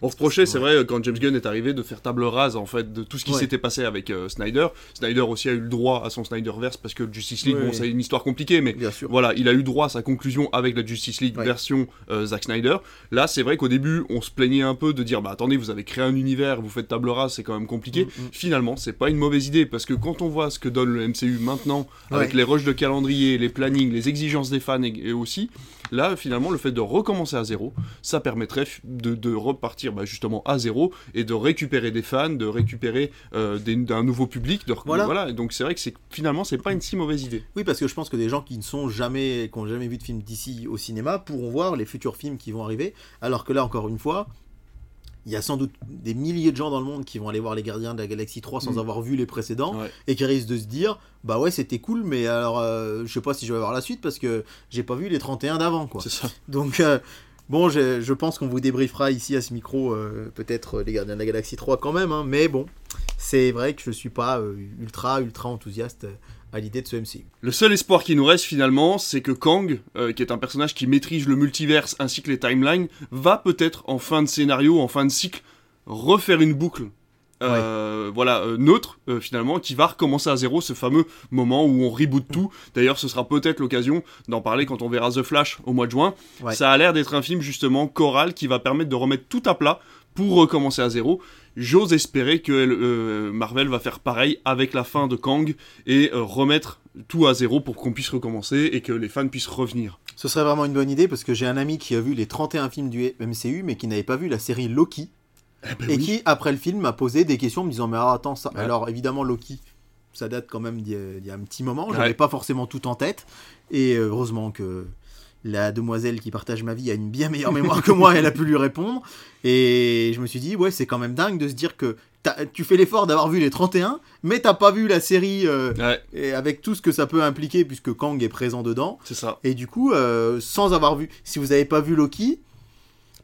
On reprochait, c'est vrai, quand James Gunn est arrivé, de faire table rase en fait de tout ce qui Ouais. s'était passé avec euh, Snyder. Snyder aussi a eu le droit à son Snyderverse parce que Justice League, bon, c'est une histoire compliquée, mais voilà, il a eu droit à sa conclusion avec la Justice League Ouais. version euh, Zack Snyder. Là, c'est vrai qu'au début, on se plaignait un peu de dire, bah attendez, vous avez créé un univers, vous faites table rase, c'est quand même compliqué. Mm, mm. Finalement, c'est pas une mauvaise idée parce que quand on voit ce que donne le MCU maintenant, avec les rushs de calendrier, les plannings, les exigences des fans et, et aussi, là, finalement, le fait de recommencer à zéro, ça permettrait de, de repartir bah, justement à zéro et de récupérer des fans, de récupérer euh, des- d'un nouveau public. De, Voilà. Donc c'est vrai que c'est finalement, c'est pas une si mauvaise idée. Oui, parce que je pense que des gens qui ne sont jamais, qui n'ont jamais vu de film d'ici au cinéma pourront voir les futurs films qui vont arriver. Alors que là, encore une fois, il y a sans doute des milliers de gens dans le monde qui vont aller voir Les Gardiens de la Galaxie 3 sans Mm. avoir vu les précédents Ouais. et qui risquent de se dire Bah ouais, c'était cool, mais alors euh, je sais pas si je vais voir la suite parce que j'ai pas vu les 31 d'avant, quoi. Ça. Donc, euh, bon, je, je pense qu'on vous débriefera ici à ce micro, euh, peut-être euh, Les Gardiens de la Galaxie 3 quand même, hein, mais bon, c'est vrai que je suis pas ultra, ultra enthousiaste à l'idée de ce MCU. Le seul espoir qui nous reste finalement, c'est que Kang, euh, qui est un personnage qui maîtrise le multiverse ainsi que les timelines, va peut-être en fin de scénario, en fin de cycle, refaire une boucle. euh, voilà euh, neutre euh, finalement qui va recommencer à zéro ce fameux moment où on reboot tout d'ailleurs ce sera peut-être l'occasion d'en parler quand on verra The Flash au mois de juin Ouais. ça a l'air d'être un film justement choral qui va permettre de remettre tout à plat pour recommencer à zéro j'ose espérer que euh, Marvel va faire pareil avec la fin de Kang et euh, remettre tout à zéro pour qu'on puisse recommencer et que les fans puissent revenir. Ce serait vraiment une bonne idée parce que j'ai un ami qui a vu les 31 films du MCU mais qui n'avait pas vu la série Loki et qui, après le film, m'a posé des questions en me disant Mais attends, ça. Ouais. Alors, évidemment, Loki, ça date quand même d'il y a- d'il y a un petit moment. J'avais Ouais. pas forcément tout en tête. Et euh, heureusement que la demoiselle qui partage ma vie a une bien meilleure mémoire que moi, elle a pu lui répondre. Et je me suis dit Ouais, c'est quand même dingue de se dire que tu fais l'effort d'avoir vu les 31, mais t'as pas vu la série euh, Ouais, et avec tout ce que ça peut impliquer, puisque Kang est présent dedans. c'est ça. Et du coup, euh, sans avoir vu, si vous n'avez pas vu Loki,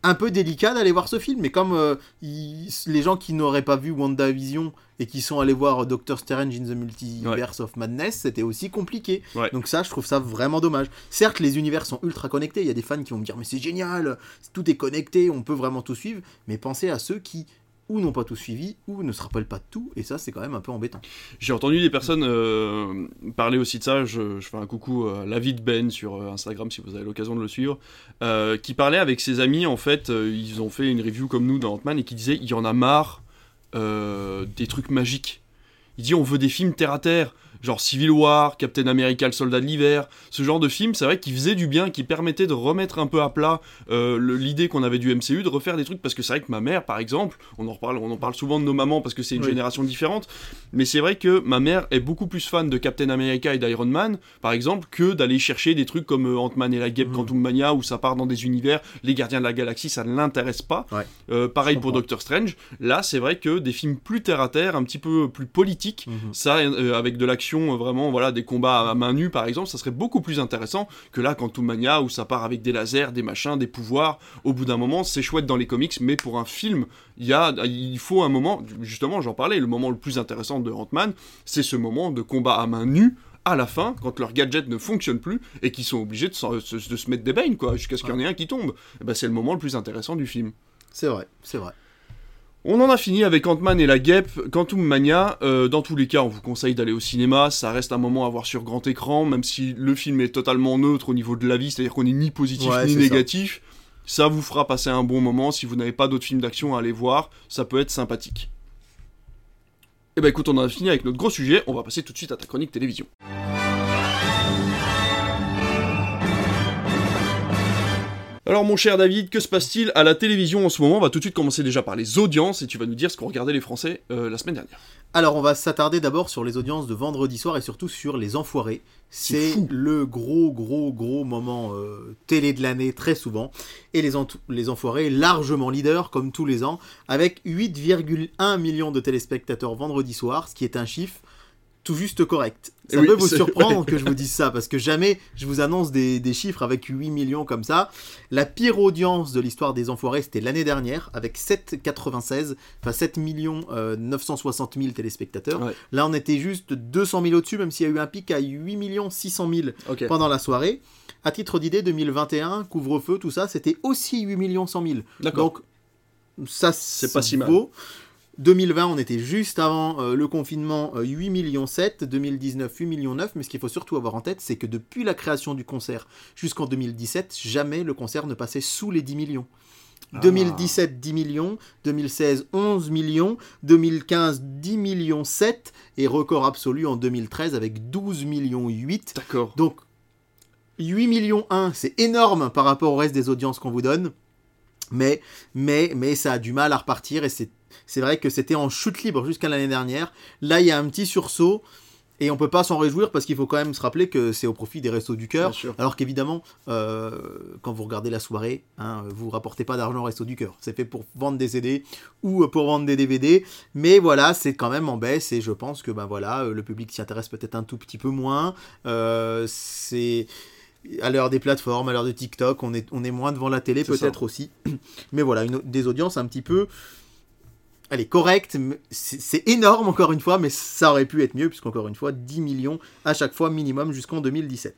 un peu délicat d'aller voir ce film. Mais comme euh, les gens qui n'auraient pas vu WandaVision et qui sont allés voir Doctor Strange in the Multiverse of Madness, c'était aussi compliqué. Ouais. Donc ça, je trouve ça vraiment dommage. Certes, les univers sont ultra connectés. Il y a des fans qui vont me dire mais c'est génial, tout est connecté, on peut vraiment tout suivre. Mais pensez à ceux qui ou n'ont pas tout suivi, ou ne se rappellent pas de tout, et ça c'est quand même un peu embêtant. J'ai entendu des personnes euh, parler aussi de ça. Je, fais un coucou à Lavid Ben sur euh, Instagram si vous avez l'occasion de le suivre. euh, qui parlait avec ses amis. En fait, euh, ils ont fait une review comme nous dans Ant-Man et qui disait il y en a marre euh, des trucs magiques. Il dit on veut des films terre à terre. Genre Civil War, Captain America, le soldat de l'hiver, ce genre de film, c'est vrai qu'il faisait du bien, qui permettait de remettre un peu à plat euh, l'idée qu'on avait du MCU, de refaire des trucs, parce que c'est vrai que ma mère, par exemple, on en reparle, on en parle souvent de nos mamans parce que c'est une Oui. génération différente, mais c'est vrai que ma mère est beaucoup plus fan de Captain America et d'Iron Man, par exemple, que d'aller chercher des trucs comme euh, Ant-Man et la Guêpe, Mhm. Quantum Mania, où ça part dans des univers, les Gardiens de la Galaxie, ça ne l'intéresse pas. Ouais. Euh, pareil pour. Doctor Strange. Là, c'est vrai que des films plus terre à terre, un petit peu plus politiques, Mhm. ça, euh, avec de l'action, euh, vraiment, voilà, des combats à main nue, par exemple, ça serait beaucoup plus intéressant que là, Quantum Mania, où ça part avec des lasers, des machins, des pouvoirs. Au bout d'un moment, c'est chouette dans les comics, mais pour un film, il y a, il faut un moment, justement, j'en parlais, le moment le plus intéressant de Ant-Man, c'est ce moment de combat à main nue. À la fin, quand leur gadget ne fonctionne plus et qu'ils sont obligés de se mettre des bains, quoi, jusqu'à ce qu'il y en ait un qui tombe, Eh ben, c'est le moment le plus intéressant du film. C'est vrai, c'est vrai. On en a fini avec Ant-Man et la guêpe, Quantum Mania. euh, dans tous les cas, on vous conseille d'aller au cinéma. Ça reste un moment à voir sur grand écran, même si le film est totalement neutre au niveau de la vie, c'est-à-dire qu'on est ni positif Ouais, ni ça. négatif. Ça. vous fera passer un bon moment. Si vous n'avez pas d'autres films d'action à aller voir, ça peut être sympathique. Et bah écoute, on en a fini avec notre gros sujet. On va passer tout de suite à ta chronique télévision. Alors mon cher David, que se passe-t-il à la télévision en ce moment? On va tout de suite commencer déjà par les audiences et tu vas nous dire ce qu'ont regardé les Français euh, la semaine dernière. Alors, on va s'attarder d'abord sur les audiences de vendredi soir et surtout sur les enfoirés. C'est le gros, gros, gros moment euh, télé de l'année, très souvent. Et les, les enfoirés, largement leaders, comme tous les ans, avec 8,1 millions de téléspectateurs vendredi soir, ce qui est un chiffre tout juste correct. Ça Oui, peut vous surprendre que je vous dise ça, parce que jamais je vous annonce des, des chiffres avec 8 millions comme ça. La pire audience de l'histoire des enfoirés, c'était l'année dernière, avec 7,96, enfin 7 millions euh, 960 000 téléspectateurs. Ouais. Là, on était juste 200 000 au-dessus, même s'il y a eu un pic à 8 millions 600 000 Ok. pendant la soirée. À titre d'idée, 2021, couvre-feu, tout ça, c'était aussi 8 millions 100 000. D'accord. Donc, ça, C'est pas si mal. vaut. 2020, on était juste avant euh, le confinement, euh, 8 millions 7, 2019, 8 millions 9, mais ce qu'il faut surtout avoir en tête, c'est que depuis la création du concert jusqu'en 2017, jamais le concert ne passait sous les 10 millions. Ah. 2017, 10 millions, 2016, 11 millions, 2015, 10 millions 7, et record absolu en 2013 avec 12 millions 8. D'accord. Donc, 8 millions 1, c'est énorme par rapport au reste des audiences qu'on vous donne. Mais, mais, mais ça a du mal à repartir et c'est, c'est vrai que c'était en chute libre jusqu'à l'année dernière. Là, il y a un petit sursaut et on peut pas s'en réjouir parce qu'il faut quand même se rappeler que c'est au profit des restos du cœur. Alors qu'évidemment, euh, quand vous regardez la soirée, hein, vous rapportez pas d'argent au resto du cœur. C'est fait pour vendre des CD ou pour vendre des DVD. Mais voilà, c'est quand même en baisse et je pense que ben voilà, euh, le public s'y intéresse peut-être un tout petit peu moins. Euh, c'est à l'heure des plateformes, à l'heure de TikTok, on est, on est moins devant la télé peut-être aussi. Mais voilà, une, des audiences un petit peu... Elle est correcte, c'est énorme encore une fois, mais ça aurait pu être mieux, puisqu'encore une fois, 10 millions à chaque fois minimum jusqu'en 2017.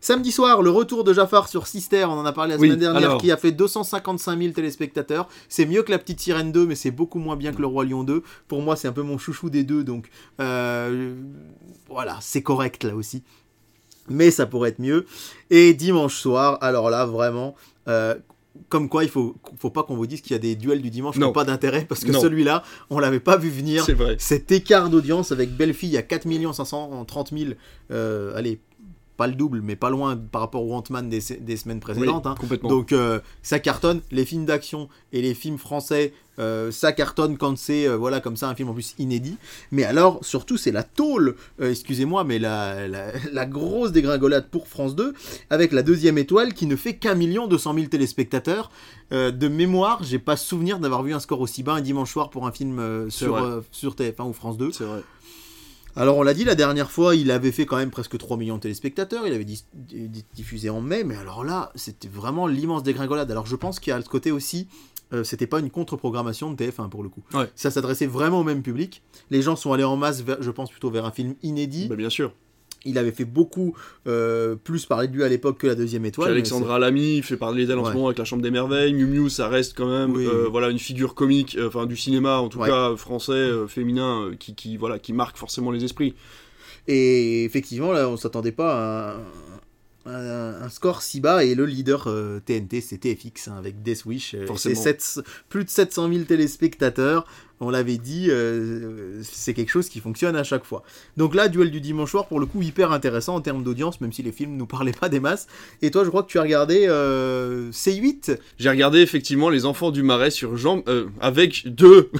Samedi soir, le retour de Jafar sur Sister, on en a parlé la Oui, semaine dernière, alors. qui a fait 255 000 téléspectateurs. C'est mieux que La Petite Sirène 2, mais c'est beaucoup moins bien que Le Roi Lion 2. Pour moi, c'est un peu mon chouchou des deux, donc euh, voilà, c'est correct là aussi. Mais ça pourrait être mieux. Et dimanche soir, alors là, vraiment, euh, comme quoi il faut, faut pas qu'on vous dise qu'il y a des duels du dimanche qui Non. n'ont pas d'intérêt, parce que celui-là, on l'avait pas vu venir. C'est vrai. Cet écart d'audience avec Belle-Fille à 4 530 000, euh, allez, pas le double, mais pas loin par rapport au Ant-Man des, des semaines précédentes. Oui, hein. complètement. Donc euh, ça cartonne. Les films d'action et les films français, euh, ça cartonne quand c'est euh, voilà comme ça un film en plus inédit. Mais alors surtout c'est la tôle, excusez-moi, mais la, la, la grosse dégringolade pour France 2 avec la deuxième étoile qui ne fait qu'un million deux cent mille téléspectateurs. De mémoire, j'ai pas souvenir d'avoir vu un score aussi bas un dimanche soir pour un film sur, sur TF1 ou France 2. C'est vrai. Alors on l'a dit la dernière fois, il avait fait quand même presque 3 millions de téléspectateurs, il avait diffusé en mai, mais alors là, c'était vraiment l'immense dégringolade. Alors je pense qu'il y a ce côté aussi, euh, c'était pas une contre-programmation de TF1 pour le coup. Ouais. Ça s'adressait vraiment au même public. Les gens sont allés en masse, vers- je pense plutôt vers un film inédit. Bah, bien sûr. Il avait fait beaucoup euh, plus parler de lui à l'époque que la deuxième étoile. Alexandra Lamy fait parler d'elle en Ouais. ce moment avec La Chambre des Merveilles. Miu Miu, ça reste quand même Oui. euh, voilà, une figure comique, euh, enfin du cinéma en tout Ouais. cas français, féminin, qui, qui, voilà, qui marque forcément les esprits. Et effectivement, là, on s'attendait pas à un, score si bas. Et le leader euh, TNT, c'est TFX, hein, avec Death Wish. euh, plus de 700 000 téléspectateurs. On l'avait dit, euh, c'est quelque chose qui fonctionne à chaque fois. Donc là, duel du dimanche soir, pour le coup, hyper intéressant en termes d'audience, même si les films nous parlaient pas des masses. Et toi, je crois que tu as regardé euh, C8 J'ai regardé effectivement Les Enfants du Marais sur Jean... euh, avec deux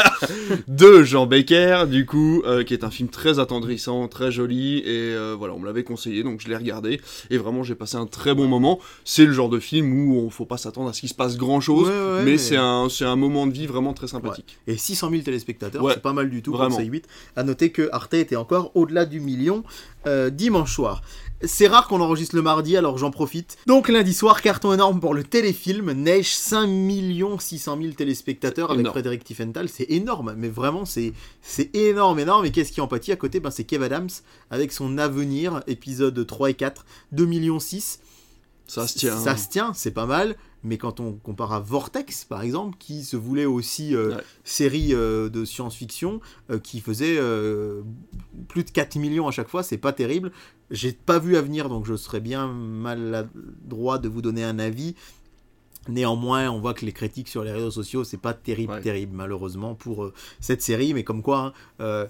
de Jean Becker, du coup, qui est un film très attendrissant, très joli, et voilà, on me l'avait conseillé, donc je l'ai regardé, et vraiment j'ai passé un très bon moment. C'est le genre de film où on faut pas s'attendre à ce qu'il se passe grand chose, Ouais, ouais, mais, mais- c'est un, un moment de vie vraiment très sympathique. et 600 000 téléspectateurs, Ouais, c'est pas mal du tout vraiment. pour C8. À noter que Arte était encore au-delà du million euh, dimanche soir. C'est rare qu'on enregistre le mardi, alors j'en profite. Donc lundi soir, carton énorme pour le téléfilm Neige 5 600 000 téléspectateurs avec Énorme. Frédéric Tiefenthal. C'est énorme, mais vraiment c'est c'est énorme, énorme. Et qu'est-ce qui en pâtit à côté? Ben, C'est Kev Adams avec son Avenir, épisode 3 et 4, 2 millions 6. Ça se tient. Ça se tient, c'est pas mal. Mais quand on compare à Vortex, par exemple, qui se voulait aussi euh, Ouais. série euh, de science-fiction, euh, qui faisait euh, plus de 4 millions à chaque fois, c'est pas terrible. J'ai pas vu à venir, donc je serais bien maladroit de vous donner un avis. Néanmoins, on voit que les critiques sur les réseaux sociaux, c'est pas terrible, Ouais. terrible, malheureusement, pour cette série. Mais comme quoi, hein,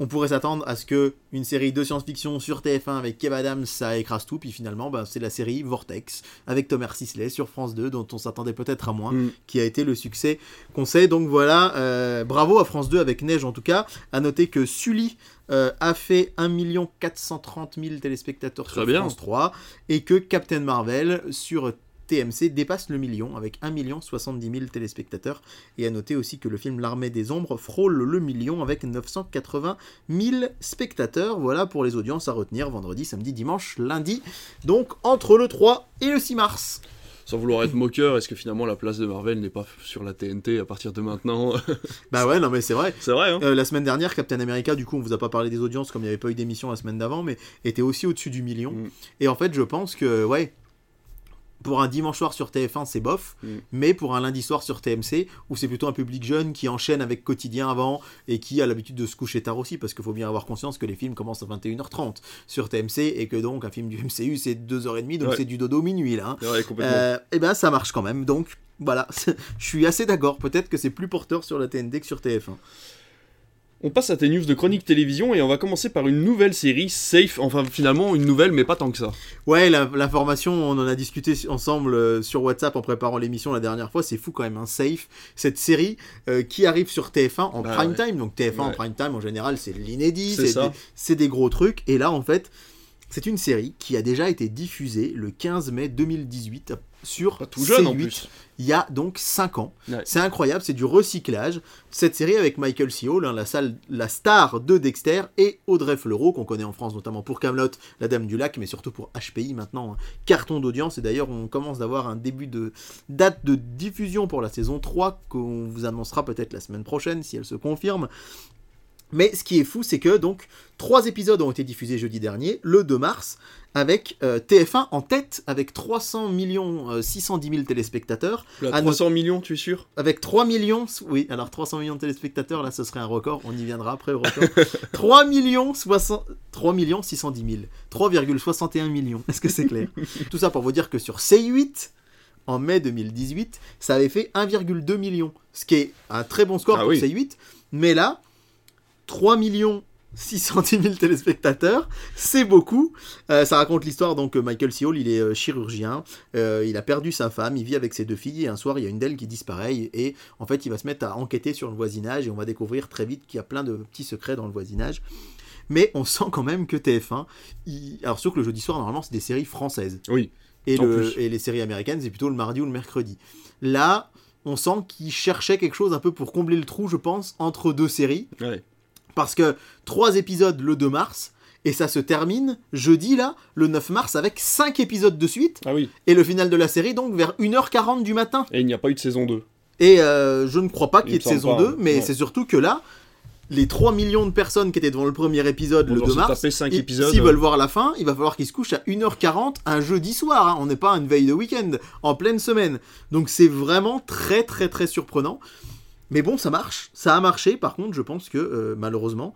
on pourrait s'attendre à ce que une série de science-fiction sur TF1 avec Kev Adams, ça écrase tout. Puis finalement, ben, c'est la série Vortex avec Thomas Sisley sur France 2, dont on s'attendait peut-être à moins Mm. qui a été le succès qu'on sait. Donc voilà, euh, bravo à France 2 avec Neige en tout cas. À noter que Sully euh, a fait 1 430 000 téléspectateurs Très sur bien. France 3 et que Captain Marvel sur TMC dépasse le million avec 1 70 000 téléspectateurs. Et à noter aussi que le film L'Armée des Ombres frôle le million avec 980 000 spectateurs. Voilà pour les audiences à retenir vendredi, samedi, dimanche, lundi. Donc entre le 3 et le 6 mars. Sans vouloir être moqueur, est-ce que finalement la place de Marvel n'est pas sur la TNT à partir de maintenant? Bah ouais, non mais c'est vrai. C'est vrai, hein Euh, la semaine dernière, Captain America, du coup, on vous a pas parlé des audiences comme il n'y avait pas eu d'émission la semaine d'avant, mais était aussi au-dessus du million. Mm. Et en fait, je pense que, ouais, pour un dimanche soir sur TF1, c'est bof, Mm. mais pour un lundi soir sur TMC, où c'est plutôt un public jeune qui enchaîne avec quotidien avant et qui a l'habitude de se coucher tard aussi, parce qu'il faut bien avoir conscience que les films commencent à 21h30 sur TMC et que donc un film du MCU c'est 2h30, donc Ouais. c'est du dodo minuit là. hein. Vrai, complètement. Euh, et ben ça marche quand même, donc voilà, je suis assez d'accord. Peut-être que c'est plus porteur sur la TNT que sur TF1. On passe à tes news de chronique télévision et on va commencer par une nouvelle série, Safe, enfin finalement une nouvelle mais pas tant que ça. Ouais, la- l'information, on en a discuté ensemble euh, sur WhatsApp en préparant l'émission la dernière fois. C'est fou quand même, un safe. Cette série euh, qui arrive sur TF1 en Bah prime ouais. time. Donc TF1 en prime time en général, c'est l'inédit, C'est des, c'est des gros trucs. Et là, en fait, c'est une série qui a déjà été diffusée le 15 mai 2018 sur Pas tout jeune en C8. plus. Il y a donc 5 ans. Ouais. C'est incroyable, c'est du recyclage. Cette série avec Michael C. Hall, hein, la, salle, la star de Dexter, et Audrey Fleurot, qu'on connaît en France notamment pour Camelot, La Dame du Lac, mais surtout pour HPI maintenant. hein. Carton d'audience, et d'ailleurs on commence d'avoir un début de date de diffusion pour la saison 3, qu'on vous annoncera peut-être la semaine prochaine, si elle se confirme. Mais ce qui est fou, c'est que donc trois épisodes ont été diffusés jeudi dernier, le 2 mars, avec euh, TF1 en tête, avec 300 millions euh, 610 000 téléspectateurs, Là, Ah, 300 millions, tu es sûr? Avec 3 millions, oui, alors 300 millions de téléspectateurs, là ce serait un record, on y viendra après au record. 3 millions 60, 3 millions 610 000, 3,61 millions, est-ce que c'est clair? Tout ça pour vous dire que sur C8, en mai 2018, ça avait fait 1,2 million, ce qui est un très bon score Ah pour oui. C8, mais là, 3 millions 610 000 téléspectateurs, c'est beaucoup. Euh, ça raconte l'histoire donc euh, Michael C. Hall, il est euh, chirurgien, euh, il a perdu sa femme, il vit avec ses deux filles et un soir il y a une d'elles qui disparaît et en fait il va se mettre à enquêter sur le voisinage et on va découvrir très vite qu'il y a plein de petits secrets dans le voisinage. Mais on sent quand même que TF1, il- alors sûr que le jeudi soir normalement c'est des séries françaises Oui. et, le- les séries américaines c'est plutôt le mardi ou le mercredi. Là on sent qu'ils cherchaient quelque chose un peu pour combler le trou je pense entre deux séries Ouais. Parce que trois épisodes le 2 mars et ça se termine jeudi là le 9 mars avec 5 épisodes de suite Ah oui. et le final de la série donc vers 1h40 du matin Et il n'y a pas eu de saison 2. et euh, je ne crois pas qu'il y ait de saison semble 2 pas, mais non. c'est surtout que là les 3 millions de personnes qui étaient devant le premier épisode On le doit 2 se mars taper 5 et épisodes. S'ils veulent voir la fin, il va falloir qu'ils se couchent à 1h40 un jeudi soir. hein. On n'est pas à une veille de week-end, en pleine semaine. Donc c'est vraiment très très très surprenant. Mais bon, ça marche. Ça a marché. Par contre, je pense que euh, malheureusement,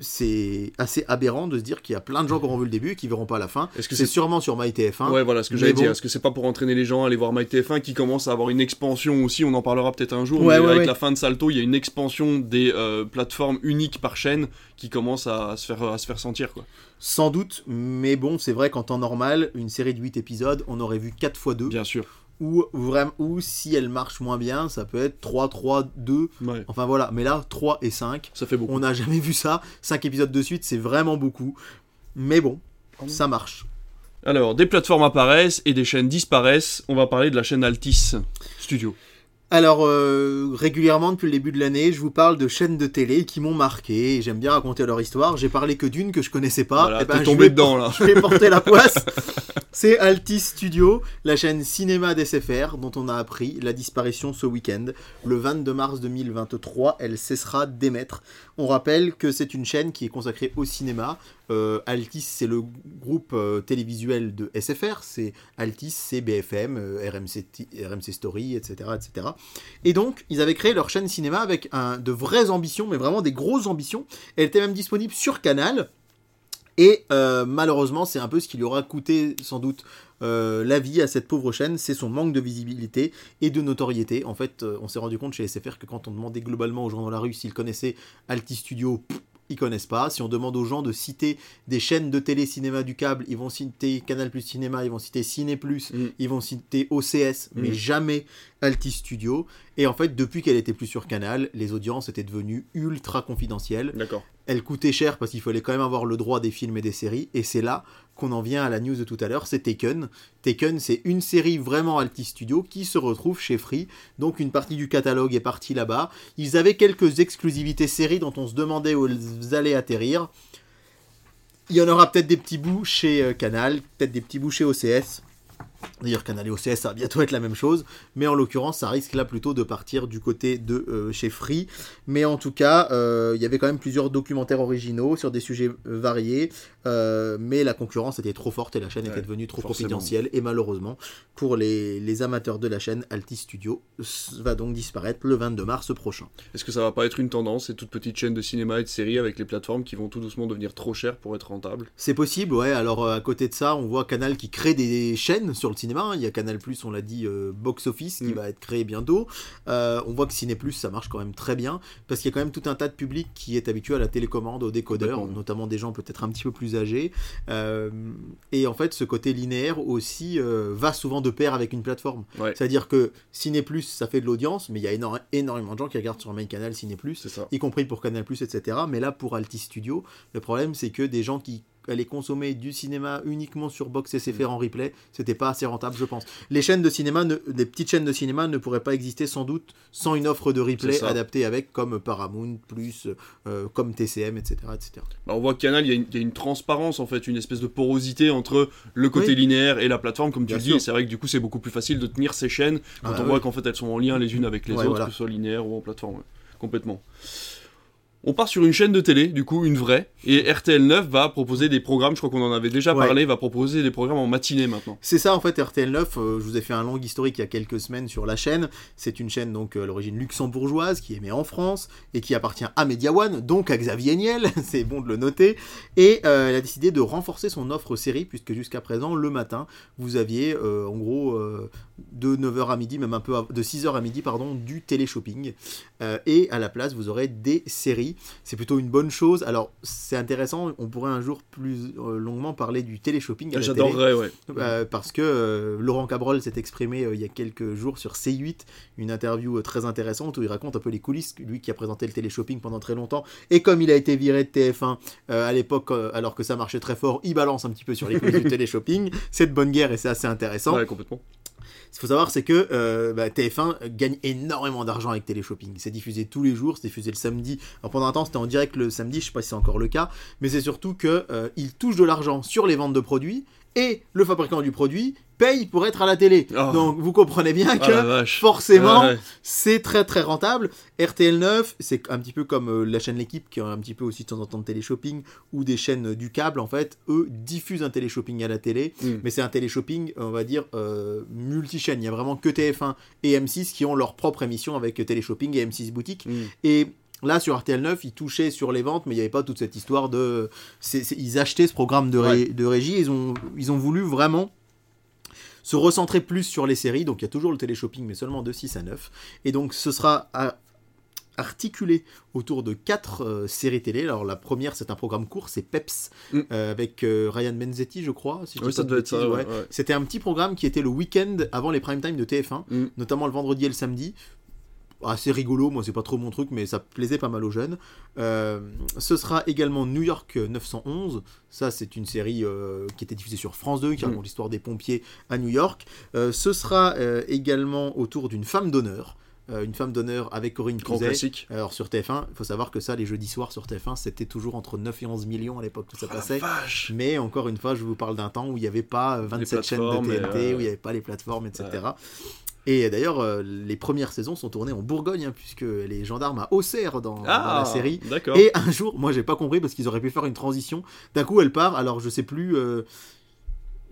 c'est assez aberrant de se dire qu'il y a plein de gens qui auront vu le début et qui verront pas la fin. Est-ce que C'est c'est sûrement sur MyTF1. Ouais, voilà ce que j'allais bon. dire. Est-ce que c'est pas pour entraîner les gens à aller voir MyTF1 qui commence à avoir une expansion aussi? On en parlera peut-être un jour. Ouais, mais ouais, avec ouais. la fin de Salto, il y a une expansion des euh, plateformes uniques par chaîne qui commence à se faire, à se faire sentir. Quoi. Sans doute, mais bon, c'est vrai qu'en temps normal, une série de 8 épisodes, on aurait vu 4 x 2. Bien sûr. Ou, vraiment, ou si elle marche moins bien, ça peut être 3, 3, 2. Ouais, Enfin voilà, mais là, 3 et 5. ça fait beaucoup. On n'a jamais vu ça. 5 épisodes de suite, c'est vraiment beaucoup. Mais bon, ça marche. Alors, des plateformes apparaissent et des chaînes disparaissent. On va parler de la chaîne Altis Studio. Alors, euh, régulièrement, depuis le début de l'année, je vous parle de chaînes de télé qui m'ont marqué. et J'aime bien raconter leur histoire. J'ai parlé que d'une que je connaissais pas. Voilà, Eh ben, je tombé vais dedans là. je vais porter la poisse. C'est Altis Studio, la chaîne cinéma d'SFR, dont on a appris la disparition ce week-end. Le 22 mars 2023, elle cessera d'émettre. On rappelle que c'est une chaîne qui est consacrée au cinéma. Euh, Altis, c'est le groupe euh, télévisuel de SFR. C'est Altis, c'est BFM, euh, RMC, RMC Story, etc., etc. Et donc, ils avaient créé leur chaîne cinéma avec un, de vraies ambitions, mais vraiment des grosses ambitions. Elle était même disponible sur Canal. Et euh, malheureusement, c'est un peu ce qui lui aura coûté sans doute euh, la vie à cette pauvre chaîne, c'est son manque de visibilité et de notoriété. En fait, euh, on s'est rendu compte chez SFR que quand on demandait globalement aux gens dans la rue s'ils connaissaient Alti Studio, ils connaissent pas. Si on demande aux gens de citer des chaînes de télé cinéma du câble, ils vont citer Canal Plus Cinéma, ils vont citer Ciné Plus, Mm. ils vont citer OCS, mais Mm. jamais Alti Studio. Et en fait, depuis qu'elle était plus sur Canal, les audiences étaient devenues ultra confidentielles D'accord. elle coûtait cher parce qu'il fallait quand même avoir le droit des films et des séries. Et c'est là qu'on en vient à la news de tout à l'heure, c'est Taken. Taken, c'est une série vraiment Alti Studio qui se retrouve chez Free. Donc une partie du catalogue est partie là-bas. Ils avaient quelques exclusivités séries dont on se demandait où elles allaient atterrir. Il y en aura peut-être des petits bouts chez euh, Canal, peut-être des petits bouts chez OCS. D'ailleurs, Canal et OCS, ça va bientôt être la même chose. Mais en l'occurrence, ça risque là plutôt de partir du côté de euh, chez Free. Mais en tout cas, euh, il y avait quand même plusieurs documentaires originaux sur des sujets euh, variés. Euh, mais la concurrence était trop forte et la chaîne Ouais, était devenue trop forcément. confidentielle. Et malheureusement, pour les, les amateurs de la chaîne, Alti Studio va donc disparaître le 22 mars prochain. Est-ce que ça va pas être une tendance, ces toutes petites chaînes de cinéma et de séries avec les plateformes qui vont tout doucement devenir trop chères pour être rentables? C'est possible, ouais. Alors à côté de ça, on voit Canal qui crée des chaînes sur le cinéma. hein. Il y a Canal Plus, on l'a dit, euh, Box Office qui Mm. va être créé bientôt. Euh, on voit que Ciné Plus, ça marche quand même très bien parce qu'il y a quand même tout un tas de public qui est habitué à la télécommande, au décodeur, notamment des gens peut-être un petit peu plus âgés. Euh, et en fait, ce côté linéaire aussi va souvent de pair avec une plateforme. Ouais. C'est-à-dire que Ciné Plus, ça fait de l'audience, mais il y a éno- énormément de gens qui regardent sur main canal Ciné y compris pour Canal+, etc. Mais là, pour Alti Studio, le problème, c'est que des gens qui allaient consommer du cinéma uniquement sur Box Mm. SFR en replay, c'était pas assez rentable, je pense. Les chaînes de cinéma, ne- les petites chaînes de cinéma ne pourraient pas exister sans doute sans une offre de replay adaptée avec, comme Paramount+, plus, euh, comme TCM, etc. etc. Bah, on voit que Canal, il y, a une- il y a une transparence en fait, une espèce de porosité entre le côté Oui. linéaire et la plateforme, comme tu Bien le dis. Et c'est vrai que du coup, c'est beaucoup plus facile de tenir ces chaînes quand Ah, on voit qu'en fait elles sont en lien les unes avec les Ouais, autres, voilà. que ce soit linéaire ou en plateforme. ouais. Complètement. On part sur une chaîne de télé, du coup, une vraie, et RTL9 va proposer des programmes, je crois qu'on en avait déjà Ouais. parlé, va proposer des programmes en matinée maintenant. C'est ça en fait RTL9, euh, je vous ai fait un long historique il y a quelques semaines sur la chaîne. C'est une chaîne donc euh, à l'origine luxembourgeoise qui émet en France et qui appartient à Media One, donc à Xavier Niel, c'est bon de le noter. Et euh, elle a décidé de renforcer son offre série puisque jusqu'à présent le matin vous aviez euh, en gros de 9h à midi, même un peu de 6h à midi pardon, du télé-shopping. Et à la place vous aurez des séries. C'est plutôt une bonne chose. Alors c'est intéressant, on pourrait un jour plus euh, longuement parler du télé-shopping. à télé. J'adorerais, ouais. Euh, parce que euh, Laurent Cabrol s'est exprimé euh, il y a quelques jours sur C8, une interview très intéressante où il raconte un peu les coulisses, lui qui a présenté le téléshopping pendant très longtemps, et comme il a été viré de TF1 euh, à l'époque, alors que ça marchait très fort, il balance un petit peu sur les coulisses du téléshopping, c'est de bonne guerre et c'est assez intéressant. Ouais, complètement. Ce qu'il faut savoir, c'est que euh, bah, TF1 gagne énormément d'argent avec Téléshopping. C'est diffusé tous les jours, c'est diffusé le samedi. Alors pendant un temps, c'était en direct le samedi, je sais pas si c'est encore le cas, mais c'est surtout que euh, il touche de l'argent sur les ventes de produits et le fabricant du produit paye pour être à la télé. Oh. Donc vous comprenez bien Ah que forcément, ouais. c'est très très rentable. RTL9, c'est un petit peu comme euh, la chaîne L'équipe qui a un petit peu aussi de temps en temps de téléshopping ou des chaînes euh, du câble en fait, eux diffusent un téléshopping à la télé, Mm. mais c'est un téléshopping, on va dire euh, multi-chaîne. Il y a vraiment que TF1 et M6 qui ont leur propre émission avec téléshopping et M6 boutique Mm. et Là, sur RTL 9, ils touchaient sur les ventes, mais il n'y avait pas toute cette histoire de. ils achetaient ce programme de, ré- de régie. Ils ont, ils ont voulu vraiment se recentrer plus sur les séries. Donc, il y a toujours le téléshopping, mais seulement de 6 à 9. Et donc, ce sera à- articulé autour de quatre euh, séries télé. Alors, la première, c'est un programme court, c'est Peps, Mm. euh, avec euh, Ryan Benzetti, je crois. si Oui, ça devait être ouais. C'était un petit programme qui était le week-end avant les prime time de TF1 Mm. notamment le vendredi et le samedi. Assez rigolo, moi c'est pas trop mon truc, mais ça plaisait pas mal aux jeunes. Euh, ce sera également New York 911. Ça, c'est une série euh, qui était diffusée sur France 2, qui Mm. raconte l'histoire des pompiers à New York. Euh, ce sera également autour d'une femme d'honneur. Euh, une femme d'honneur avec Corinne classique. Alors sur TF1, il faut savoir que ça, les jeudis soirs sur TF1, c'était toujours entre 9 et 11 millions à l'époque que ça Oh passait. Mais encore une fois, je vous parle d'un temps où il n'y avait pas euh, 27 chaînes de TNT, euh, où il n'y avait pas les plateformes, etc. Et d'ailleurs, euh, les premières saisons sont tournées en Bourgogne, hein, puisque les gendarmes à Auxerre dans, dans Ah, la série. D'accord. Et un jour, moi j'ai pas compris parce qu'ils auraient pu faire une transition. D'un coup, elle part, alors je sais plus. euh,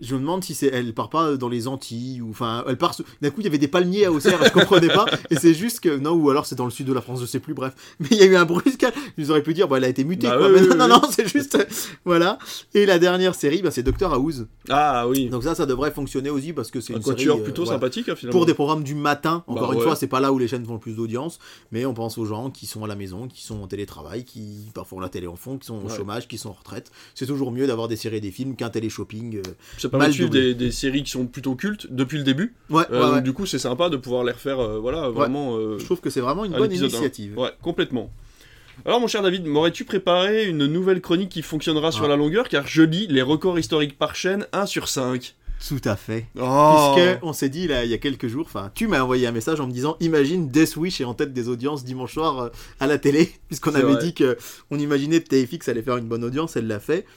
je me demande si c'est elle part pas dans les Antilles ou enfin elle part d'un coup il y avait des palmiers à Auxerre je comprenais pas et c'est juste que non ou alors c'est dans le sud de la France je sais plus bref mais il y a eu un brusque ils auraient pu dire bah elle a été mutée Bah quoi. oui, Mais oui, non non oui. non c'est juste voilà et la dernière série bah, c'est Doctor House Ah oui. donc ça ça devrait fonctionner aussi parce que c'est Un une série euh, plutôt voilà. sympathique, hein, finalement. Pour des programmes du matin, encore Bah une ouais. fois, c'est pas là où les chaînes font le plus d'audience, mais on pense aux gens qui sont à la maison, qui sont en télétravail, qui parfois ont la télé en fond, qui sont au Ouais. chômage, qui sont en retraite. C'est toujours mieux d'avoir des séries et des films qu'un télé-shopping. euh. Mal suivre des, des séries qui sont plutôt cultes depuis le début. Ouais, Euh, ouais, donc ouais. du coup, c'est sympa de pouvoir les refaire, euh, voilà, vraiment. euh, Je trouve que c'est vraiment une bonne initiative. Ouais, complètement. Alors, mon cher David, m'aurais-tu préparé une nouvelle chronique qui fonctionnera sur Ah. la longueur? Car je lis les records historiques par chaîne 1 sur 5. Tout à fait. Oh Puisque on s'est dit là il y a quelques jours, enfin tu m'as envoyé un message en me disant imagine Death Wish est en tête des audiences dimanche soir euh, à la télé, puisqu'on avait vrai. dit que on imaginait que TFX allait faire une bonne audience, elle l'a fait.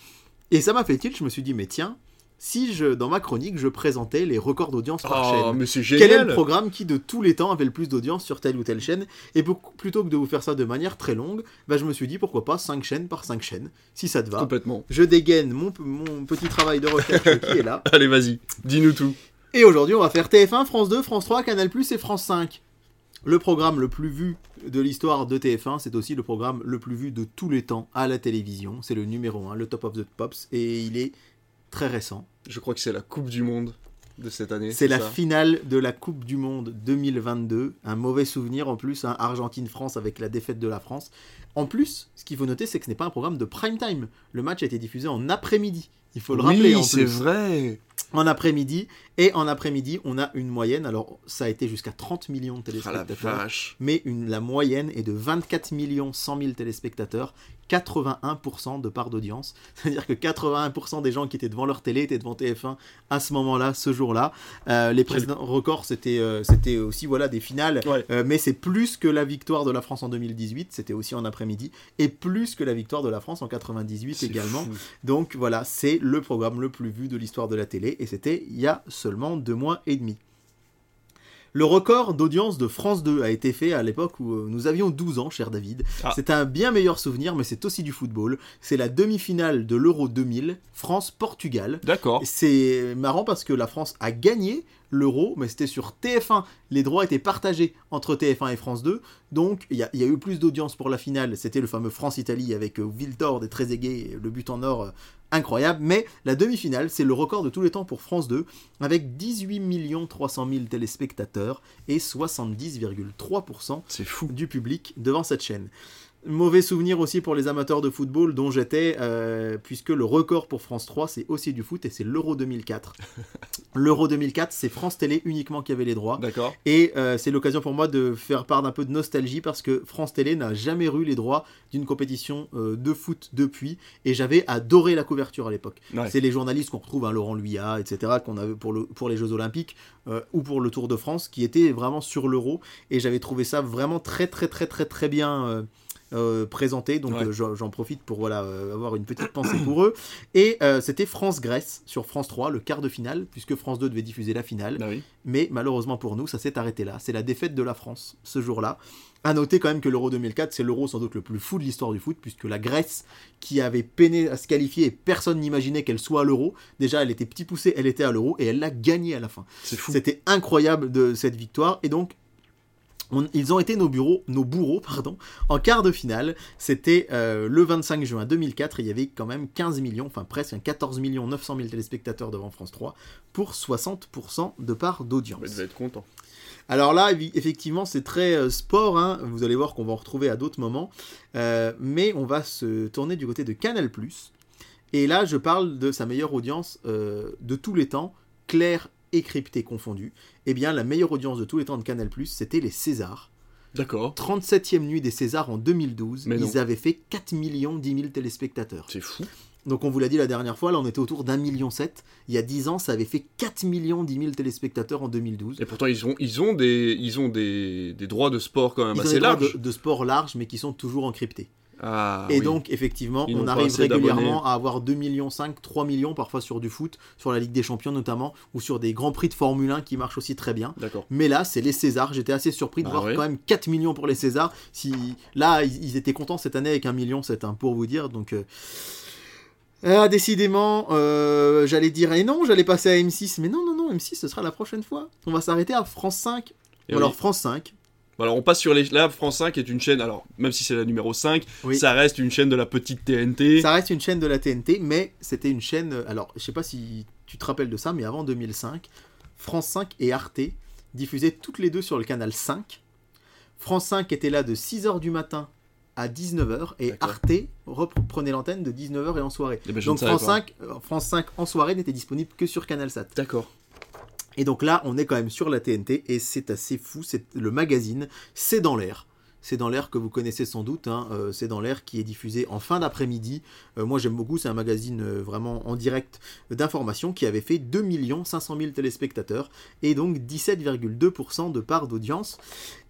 Et ça m'a fait tilt, je me suis dit mais tiens, si je dans ma chronique je présentais les records d'audience par Oh, chaîne. mais c'est Quel est le programme qui de tous les temps avait le plus d'audience sur telle ou telle chaîne Et beaucoup- plutôt que de vous faire ça de manière très longue, bah, je me suis dit pourquoi pas 5 chaînes par 5 chaînes, si ça te va. Complètement. Je dégaine mon, mon petit travail de recherche qui est là. Allez, vas-y, dis-nous tout. Et aujourd'hui, on va faire TF1, France 2, France 3, Canal+, et France 5. Le programme le plus vu de l'histoire de TF1, c'est aussi le programme le plus vu de tous les temps à la télévision. C'est le numéro 1, le top of the pops, et il est très récent. Je crois que c'est la Coupe du Monde de cette année. C'est la ça finale de la Coupe du Monde 2022. Un mauvais souvenir en plus, hein, Argentine-France avec la défaite de la France. En plus, ce qu'il faut noter, c'est que ce n'est pas un programme de prime time. Le match a été diffusé en après-midi. Il faut le rappeler en Oui, c'est vrai. En après-midi. Et en après-midi, on a une moyenne. Alors, ça a été jusqu'à 30 millions de Ah la téléspectateurs. vache. mais une, la moyenne est de 24 millions 100 000 téléspectateurs, 81% de part d'audience. C'est-à-dire que 81% des gens qui étaient devant leur télé étaient devant TF1 à ce moment-là, ce jour-là. Euh, les précédents records, c'était euh, c'était aussi voilà, des finales, Ouais. Euh, mais c'est plus que la victoire de la France en 2018, c'était aussi en après-midi, et plus que la victoire de la France en 98 C'est également. fou. Donc voilà, c'est le programme le plus vu de l'histoire de la télé, et c'était il y a seulement deux mois et demi. Le record d'audience de France 2 a été fait à l'époque où euh, nous avions 12 ans, cher David. Ah. C'est un bien meilleur souvenir, mais c'est aussi du football. C'est la demi-finale de l'Euro 2000, France-Portugal. D'accord. C'est marrant parce que la France a gagné l'Euro, mais c'était sur TF1. Les droits étaient partagés entre TF1 et France 2. Donc il y, a- il y a eu plus d'audience pour la finale. C'était le fameux France-Italie avec euh, Viltord et Trezeguet, le but en or euh, incroyable. Mais la demi-finale, c'est le record de tous les temps pour France 2, avec 18 300 000 téléspectateurs et 70,3% C'est fou. du public devant cette chaîne. Mauvais souvenir aussi pour les amateurs de football dont j'étais, euh, puisque le record pour France 3 c'est aussi du foot et c'est l'Euro 2004. L'Euro 2004 c'est France Télé uniquement qui avait les droits. D'accord. Et euh, c'est l'occasion pour moi de faire part d'un peu de nostalgie parce que France Télé n'a jamais eu les droits d'une compétition euh, de foot depuis et j'avais adoré la couverture à l'époque. Ouais. C'est les journalistes qu'on retrouve, hein, Laurent Luyat, etc., qu'on avait pour, le, pour les Jeux Olympiques ou pour le Tour de France, qui étaient vraiment sur l'euro et j'avais trouvé ça vraiment très très très très très bien. Euh, euh, présenté donc Ouais. euh, j'en profite pour voilà euh, avoir une petite pensée pour eux et euh, c'était France-Grèce sur France 3 le quart de finale puisque France 2 devait diffuser la finale Bah oui. mais malheureusement pour nous, ça s'est arrêté là. C'est la défaite de la France ce jour-là. À noter quand même que l'Euro 2004, c'est l'Euro sans doute le plus fou de l'histoire du foot, puisque la Grèce, qui avait peiné à se qualifier et personne n'imaginait qu'elle soit à l'Euro, déjà elle était petit poussée, elle était à l'Euro et elle l'a gagné à la fin. C'était incroyable de cette victoire et donc On- ils ont été nos, bureaux, nos bourreaux pardon, en quart de finale. C'était euh, le 25 juin 2004. et Il y avait quand même 15 millions, enfin presque un 14 millions 900 000 téléspectateurs devant France 3 pour 60% de part d'audience. Tu vas être content. Alors là, effectivement, c'est très euh, sport. hein. Vous allez voir qu'on va en retrouver à d'autres moments. Euh, mais on va se tourner du côté de Canal+. Et là, je parle de sa meilleure audience euh, de tous les temps, claire et cryptée confondue. Eh bien, la meilleure audience de tous les temps de Canal+, c'était les Césars. D'accord. 37e nuit des Césars en 2012. Mais ils avaient fait 4 millions 10 000 téléspectateurs. C'est fou. Donc on vous l'a dit la dernière fois, là on était autour d'un million sept. Il y a 10 ans, ça avait fait 4 millions 10 000 téléspectateurs en 2012. Et pourtant, ils ont, ils ont, des, ils ont des, des droits de sport quand même Ils ont assez droits larges. de, de sport large, mais qui sont toujours encryptés. Ah, et oui. donc, effectivement, Ils on arrive régulièrement à avoir 2 millions 5, 3 millions parfois sur du foot, sur la Ligue des Champions notamment, ou sur des grands prix de Formule 1 qui marchent aussi très bien. Mais là, c'est les Césars. J'étais assez surpris de Bah voir quand même 4 millions pour les Césars. Si là, ils, étaient contents cette année avec un million, c'est un pour vous dire. Donc, euh, ah, décidément, euh, j'allais dire et non, j'allais passer à M6, mais non, non, non, M6, ce sera la prochaine fois. On va s'arrêter à France 5. Et Ou alors oui. France 5. Alors on passe sur les. Là, France 5 est une chaîne. Alors, même si c'est la numéro 5, Oui. ça reste une chaîne de la petite TNT. Ça reste une chaîne de la TNT, mais c'était une chaîne. euh, Alors, je sais pas si tu te rappelles de ça, mais avant 2005, France 5 et Arte diffusaient toutes les deux sur le canal 5. France 5 était là de 6h du matin à 19h et. Arte reprenait l'antenne de 19h et en soirée. Eh ben, Donc France pas. 5, euh, France 5 en soirée n'était disponible que sur Canal Sat. D'accord. Et donc là, on est quand même sur la TNT et c'est assez fou. C'est le magazine, c'est dans l'air. C'est dans l'air que vous connaissez sans doute. hein, euh, c'est dans l'air qui est diffusé en fin d'après-midi. Euh, moi, j'aime beaucoup. C'est un magazine euh, vraiment en direct d'information qui avait fait 2 500 000 téléspectateurs et donc 17,2% de part d'audience.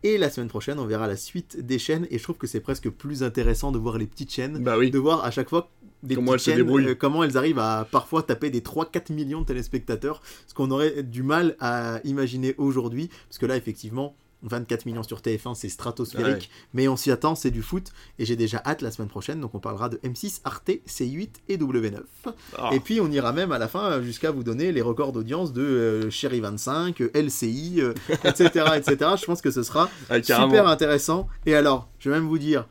Et la semaine prochaine, on verra la suite des chaînes. Et je trouve que c'est presque plus intéressant de voir les petites chaînes Bah oui. de voir à chaque fois des Comment petites elles chaînes, euh, comment elles arrivent à parfois taper des 3-4 millions de téléspectateurs, ce qu'on aurait du mal à imaginer aujourd'hui, parce que là effectivement 24 millions sur TF1 c'est stratosphérique, Ouais. mais on s'y attend, c'est du foot, et j'ai déjà hâte la semaine prochaine, donc on parlera de M6, Arte, C8 et W9. Ah. Et puis on ira même à la fin euh, jusqu'à vous donner les records d'audience de euh, Chéri 25, euh, LCI, euh, etc., etc. Je pense que ce sera Ah, super intéressant. Et alors, je vais même vous dire,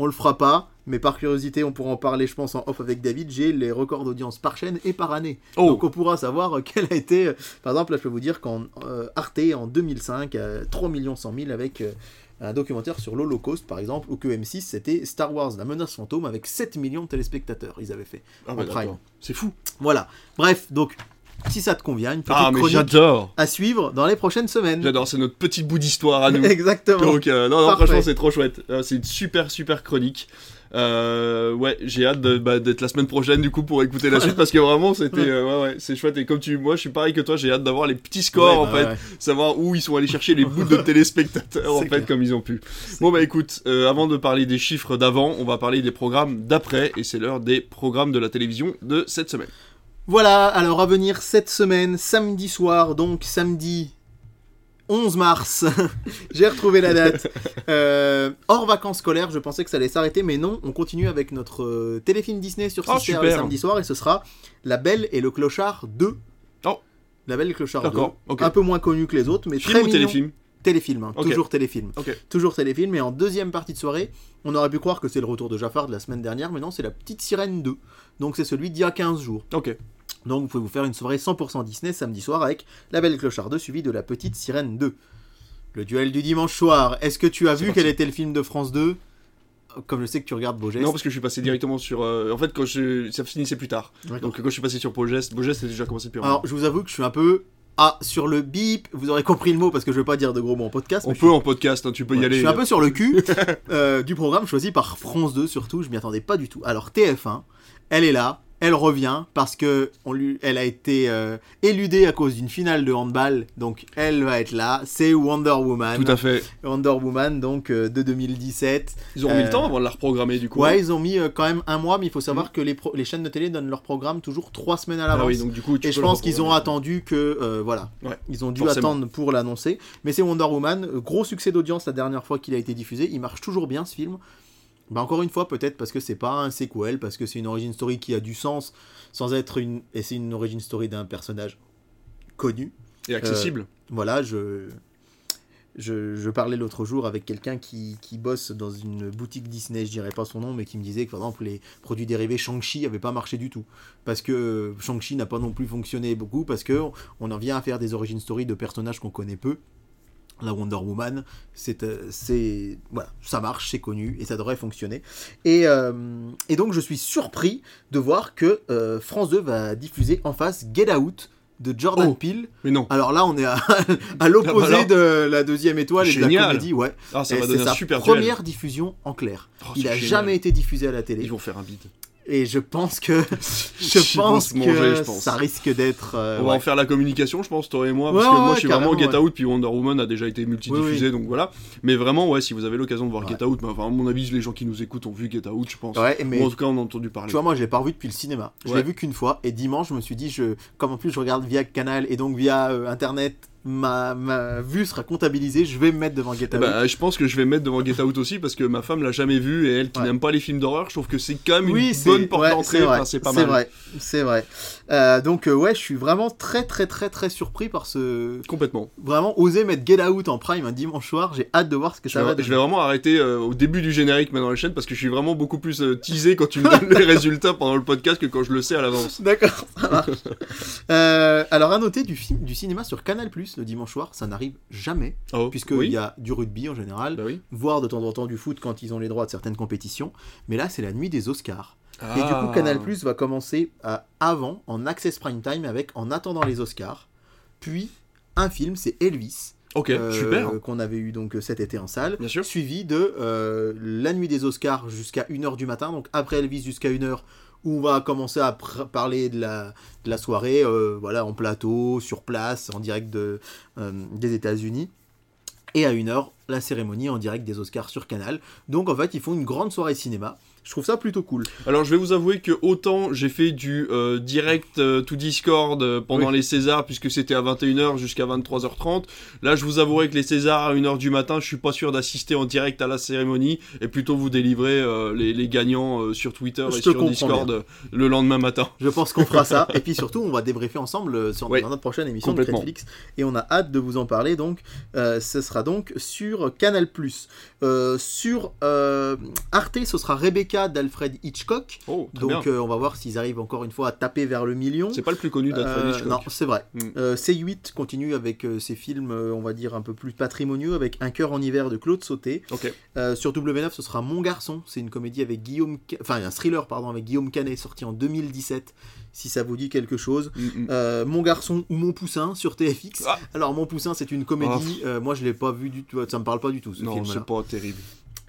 on le fera pas, mais par curiosité, on pourra en parler, je pense, en off avec David. J'ai les records d'audience par chaîne et par année. Oh. Donc on pourra savoir euh, quel a été. euh, Par exemple, là, je peux vous dire qu'en euh, Arte, en 2005, euh, 3 100 000 avec. euh, un documentaire sur l'Holocauste, par exemple, ou que M6, c'était Star Wars, la menace fantôme, avec 7 millions de téléspectateurs, ils avaient fait. Ah, en bah, prime. d'accord. C'est fou. Voilà. Bref, donc, si ça te convient, une petite Ah, mais chronique à suivre dans les prochaines semaines. J'adore. C'est notre petit bout d'histoire à nous. Exactement. Donc, euh, non, franchement, c'est trop chouette. Euh, c'est une super, super chronique. Euh, ouais, j'ai hâte bah, d'être la semaine prochaine du coup pour écouter la suite parce que vraiment c'était euh, ouais ouais c'est chouette et comme tu moi je suis pareil que toi j'ai hâte d'avoir les petits scores Ouais, en bah fait ouais. savoir où ils sont allés chercher les bouts de téléspectateurs en fait clair. comme ils ont pu bon bah écoute euh, avant de parler des chiffres d'avant on va parler des programmes d'après et c'est l'heure des programmes de la télévision de cette semaine Voilà, alors à venir cette semaine, samedi soir, donc samedi 11 mars, j'ai retrouvé la date. Euh, hors vacances scolaires, je pensais que ça allait s'arrêter, mais non, on continue avec notre euh, téléfilm Disney sur Oh, Sister le samedi soir, et ce sera La Belle et le Clochard 2. Oh. La Belle et le Clochard 2. D'accord, ok. Un peu moins connu que les autres, mais film très ou mignon. téléfilm? Téléfilm, hein, toujours téléfilm. Toujours téléfilm, et en deuxième partie de soirée, on aurait pu croire que c'est le retour de Jafar de la semaine dernière, mais non, c'est La Petite Sirène 2. Donc c'est celui d'il y a 15 jours. ok Donc vous pouvez vous faire une soirée 100% Disney samedi soir avec La Belle Clochard 2 suivi de La Petite Sirène 2. Le duel du dimanche soir. Est-ce que tu as vu parti. quel était le film de France 2 Comme je sais que tu regardes Beaugest. non parce que je suis passé directement sur euh, en fait quand je ça finissait plus tard donc quand je suis passé sur Beaugest Beaugest c'était déjà commencé depuis Alors je vous avoue que je suis un peu... Ah, sur le bip, vous aurez compris le mot parce que je veux pas dire de gros mots en podcast. on peut en podcast hein, tu peux y aller Je suis un peu sur le cul euh, du programme choisi par France 2 surtout, je m'y attendais pas du tout. Alors TF1, elle est là, elle revient parce que on lui, elle a été euh, éludée à cause d'une finale de handball, donc elle va être là. C'est Wonder Woman. tout à fait Wonder Woman donc euh, de 2017. ils ont mis Euh, le temps avant de la reprogrammer du coup Ouais, ils ont mis euh, quand même un mois, mais il faut savoir que les, pro- les chaînes de télé donnent leur programme toujours trois semaines à l'avance. ah oui donc du coup tu Et je pense qu'ils ont attendu que euh, voilà, Ouais, ils ont dû forcément. attendre pour l'annoncer. Mais c'est Wonder Woman, euh, gros succès d'audience la dernière fois qu'il a été diffusé. Il marche toujours bien ce film. Bah encore une fois peut-être parce que c'est pas un sequel, parce que c'est une origin story qui a du sens sans être une et c'est une origin story d'un personnage connu. et accessible Voilà, je je, je parlais l'autre jour avec quelqu'un qui, qui bosse dans une boutique Disney, je dirais pas son nom, mais qui me disait que par exemple les produits dérivés Shang-Chi n'avaient pas marché du tout. Parce que Shang-Chi n'a pas non plus fonctionné beaucoup, parce que on en vient à faire des origin story de personnages qu'on connaît peu. La Wonder Woman, c'est, euh, c'est voilà, ça marche, c'est connu et ça devrait fonctionner. Et, euh, et donc je suis surpris de voir que euh, France 2 va diffuser en face Get Out de Jordan Oh. Peele. Mais non. Alors là, on est à, à l'opposé Ah bah de la deuxième étoile et de la comédie, ouais. Ah, ça Et va c'est sa duel. première diffusion en clair. Oh, Il a génial. jamais été diffusé à la télé. Ils vont faire un bide. Et je pense que je pense que manger, je pense. ça risque d'être. euh, On va ouais. en faire la communication, je pense, toi et moi, parce Ouais, que moi ouais, je suis vraiment Get. Out, puis Wonder Woman a déjà été multidiffusé, donc voilà. Mais vraiment, ouais, si vous avez l'occasion de voir. Get Out, mais enfin, à mon avis, les gens qui nous écoutent ont vu Get Out, je pense. Ouais, mais Ou en tout cas, on a entendu parler. Tu vois, moi, je l'ai pas revu depuis le cinéma. Je l'ai vu qu'une fois. Et dimanche, je me suis dit, je, comme en plus, je regarde via Canal et donc via euh, Internet, ma, ma vue sera comptabilisée. Je vais me mettre devant Get Eh Out. ben, je pense que je vais me mettre devant Get Out aussi parce que ma femme l'a jamais vu et elle qui Ouais. n'aime pas les films d'horreur, je trouve que c'est quand même oui, une bonne porte ouais, d'entrée. c'est vrai. Enfin, c'est pas mal. vrai. C'est vrai. Euh, donc, euh, ouais, je suis vraiment très, très, très, très surpris par ce. Complètement. Vraiment, oser mettre Get Out en prime un dimanche soir. J'ai hâte de voir ce que Je ça va vais, je donner. vais vraiment arrêter euh, au début du générique maintenant la chaîne parce que je suis vraiment beaucoup plus teasé quand tu me donnes les résultats pendant le podcast que quand je le sais à l'avance. D'accord, ça marche. Alors, à noter du, film, du cinéma sur Canal le dimanche soir, ça n'arrive jamais, Oh, puisqu'il oui. y a du rugby en général, Bah oui. voire de temps en temps du foot quand ils ont les droits de certaines compétitions. Mais là, c'est la nuit des Oscars. Ah. Et du coup, Canal Plus va commencer à- avant, en Access Prime Time, avec En attendant les Oscars. Puis, un film, c'est Elvis. Ok, euh, super. Qu'on avait eu donc cet été en salle. Bien sûr. Suivi de euh, La nuit des Oscars jusqu'à 1h du matin. Donc, après Elvis jusqu'à 1h, où on va commencer à parler de la, soirée, euh, voilà, en plateau, sur place, en direct euh, des États-Unis. Et à 1h, la cérémonie en direct des Oscars sur Canal. Donc, en fait, ils font une grande soirée cinéma. Je trouve ça plutôt cool. Alors je vais vous avouer que autant j'ai fait du euh, direct euh, to Discord euh, pendant Oui. les Césars puisque c'était à 21h jusqu'à 23h30. Là je vous avouerai que les Césars à 1h du matin, je suis pas sûr d'assister en direct à la cérémonie et plutôt vous délivrer euh, les, les gagnants sur Twitter Je et sur Discord le lendemain matin. Je pense qu'on fera ça. Et puis surtout, on va débriefer ensemble sur, Ouais. dans notre prochaine émission de. Netflix. Et on a hâte de vous en parler. Donc, ce sera donc sur Canal+. Euh, sur euh, Arte, ce sera Rebecca d'Alfred Hitchcock. Oh, Donc, euh, on va voir s'ils arrivent encore une fois à taper vers le million. C'est pas le plus connu d'Alfred Hitchcock. non, c'est vrai. Mm. Euh, C8 continue avec ses films, on va dire, un peu plus patrimoniaux, avec Un cœur en hiver de Claude Sauté. Sur W9, ce sera Mon garçon. C'est une comédie avec Guillaume, enfin un thriller pardon avec Guillaume Canet, sorti en 2017. Si ça vous dit quelque chose. Mm, mm. Euh, Mon garçon ou Mon poussin sur TFX. Ah. Alors Mon poussin, c'est une comédie. euh, moi, je l'ai pas vu du tout. Ça me parle pas du tout ce non, c'est pas terrible.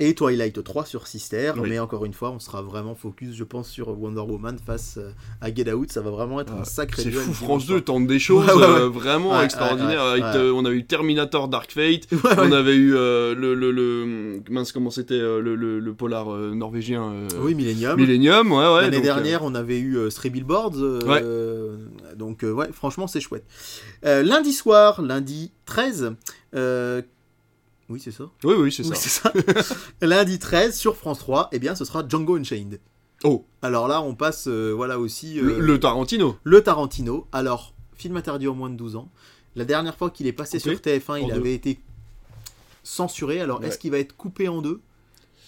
Et Twilight 3 sur Sister. Oui. Mais encore une fois, on sera vraiment focus, je pense, sur Wonder Woman face euh, à Get Out. Ça va vraiment être un Ah, sacré C'est fou, France soir. 2 tente des choses Ouais, ouais, ouais. euh, vraiment extraordinaires. avec, euh, on a eu Terminator Dark Fate, on avait eu euh, le, le, le- mince comment c'était euh, le, polar norvégien Oui, Millennium. Millennium, ouais ouais. L'année donc, dernière, on avait eu Stray Billboards. Donc, ouais, franchement, c'est chouette. Lundi soir, lundi 13. Oui, c'est ça. oui oui c'est Oui, ça. c'est ça. lundi 13 sur France 3, eh bien, ce sera Django Unchained. Oh Alors là, on passe, euh, voilà aussi. euh, le, le Tarantino. le Tarantino. Alors, film interdit aux moins de 12 ans. La dernière fois qu'il est passé Coupé sur TF1, il deux. avait été censuré. Alors, Ouais. est-ce qu'il va être coupé en deux?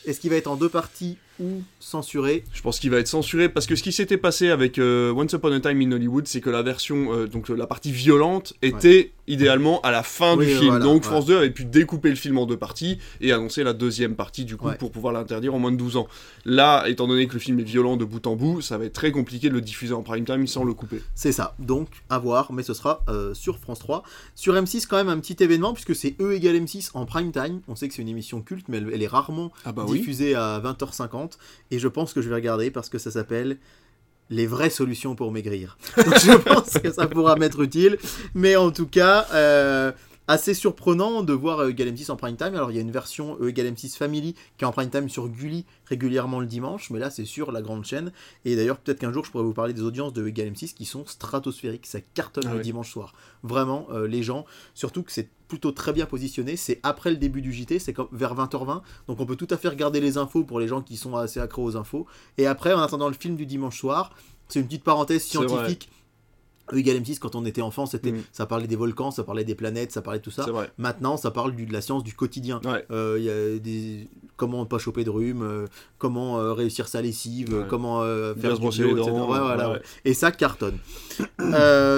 Est-ce qu'il va être en deux parties ou censuré Je pense qu'il va être censuré parce que ce qui s'était passé avec euh, Once Upon a Time in Hollywood, c'est que la version, euh, donc la partie violente, était idéalement à la fin Oui, du film. voilà, donc ouais. France 2 avait pu découper le film en deux parties et annoncer la deuxième partie du coup Ouais. pour pouvoir l'interdire en moins de 12 ans. Là, étant donné que le film est violent de bout en bout, ça va être très compliqué de le diffuser en prime time sans le couper. C'est ça, donc à voir, mais ce sera euh, sur France 3. Sur M6, quand même un petit événement, puisque c'est E égale M6 en prime time. On sait que c'est une émission culte, mais elle, elle est rarement Ah bah diffusée à 20h50. Et je pense que je vais regarder parce que ça s'appelle Les vraies solutions pour maigrir. Je pense que ça pourra m'être utile. Mais en tout cas, euh, assez surprenant de voir E égale M6 en prime time. Alors il y a une version E égale M6 Family qui est en prime time sur Gulli régulièrement le dimanche, mais là c'est sur la grande chaîne. Et d'ailleurs, peut-être qu'un jour je pourrais vous parler des audiences de E égale M6 qui sont stratosphériques. Ça cartonne Ah le dimanche soir. Vraiment, euh, les gens, surtout que c'est plutôt très bien positionné. C'est après le début du JT, c'est comme vers 20h20. Donc on peut tout à fait regarder les infos pour les gens qui sont assez accros aux infos. Et après, en attendant le film du dimanche soir, c'est une petite parenthèse scientifique E égale M6, quand on était enfant, c'était, Mm. ça parlait des volcans, ça parlait des planètes, ça parlait de tout ça. Maintenant, ça parle du- de la science du quotidien. Ouais. Euh, y a des comment ne pas choper de rhume, euh, comment euh, réussir sa lessive, Ouais. comment faire se du brosser les dents. Ouais, voilà. Et ça cartonne.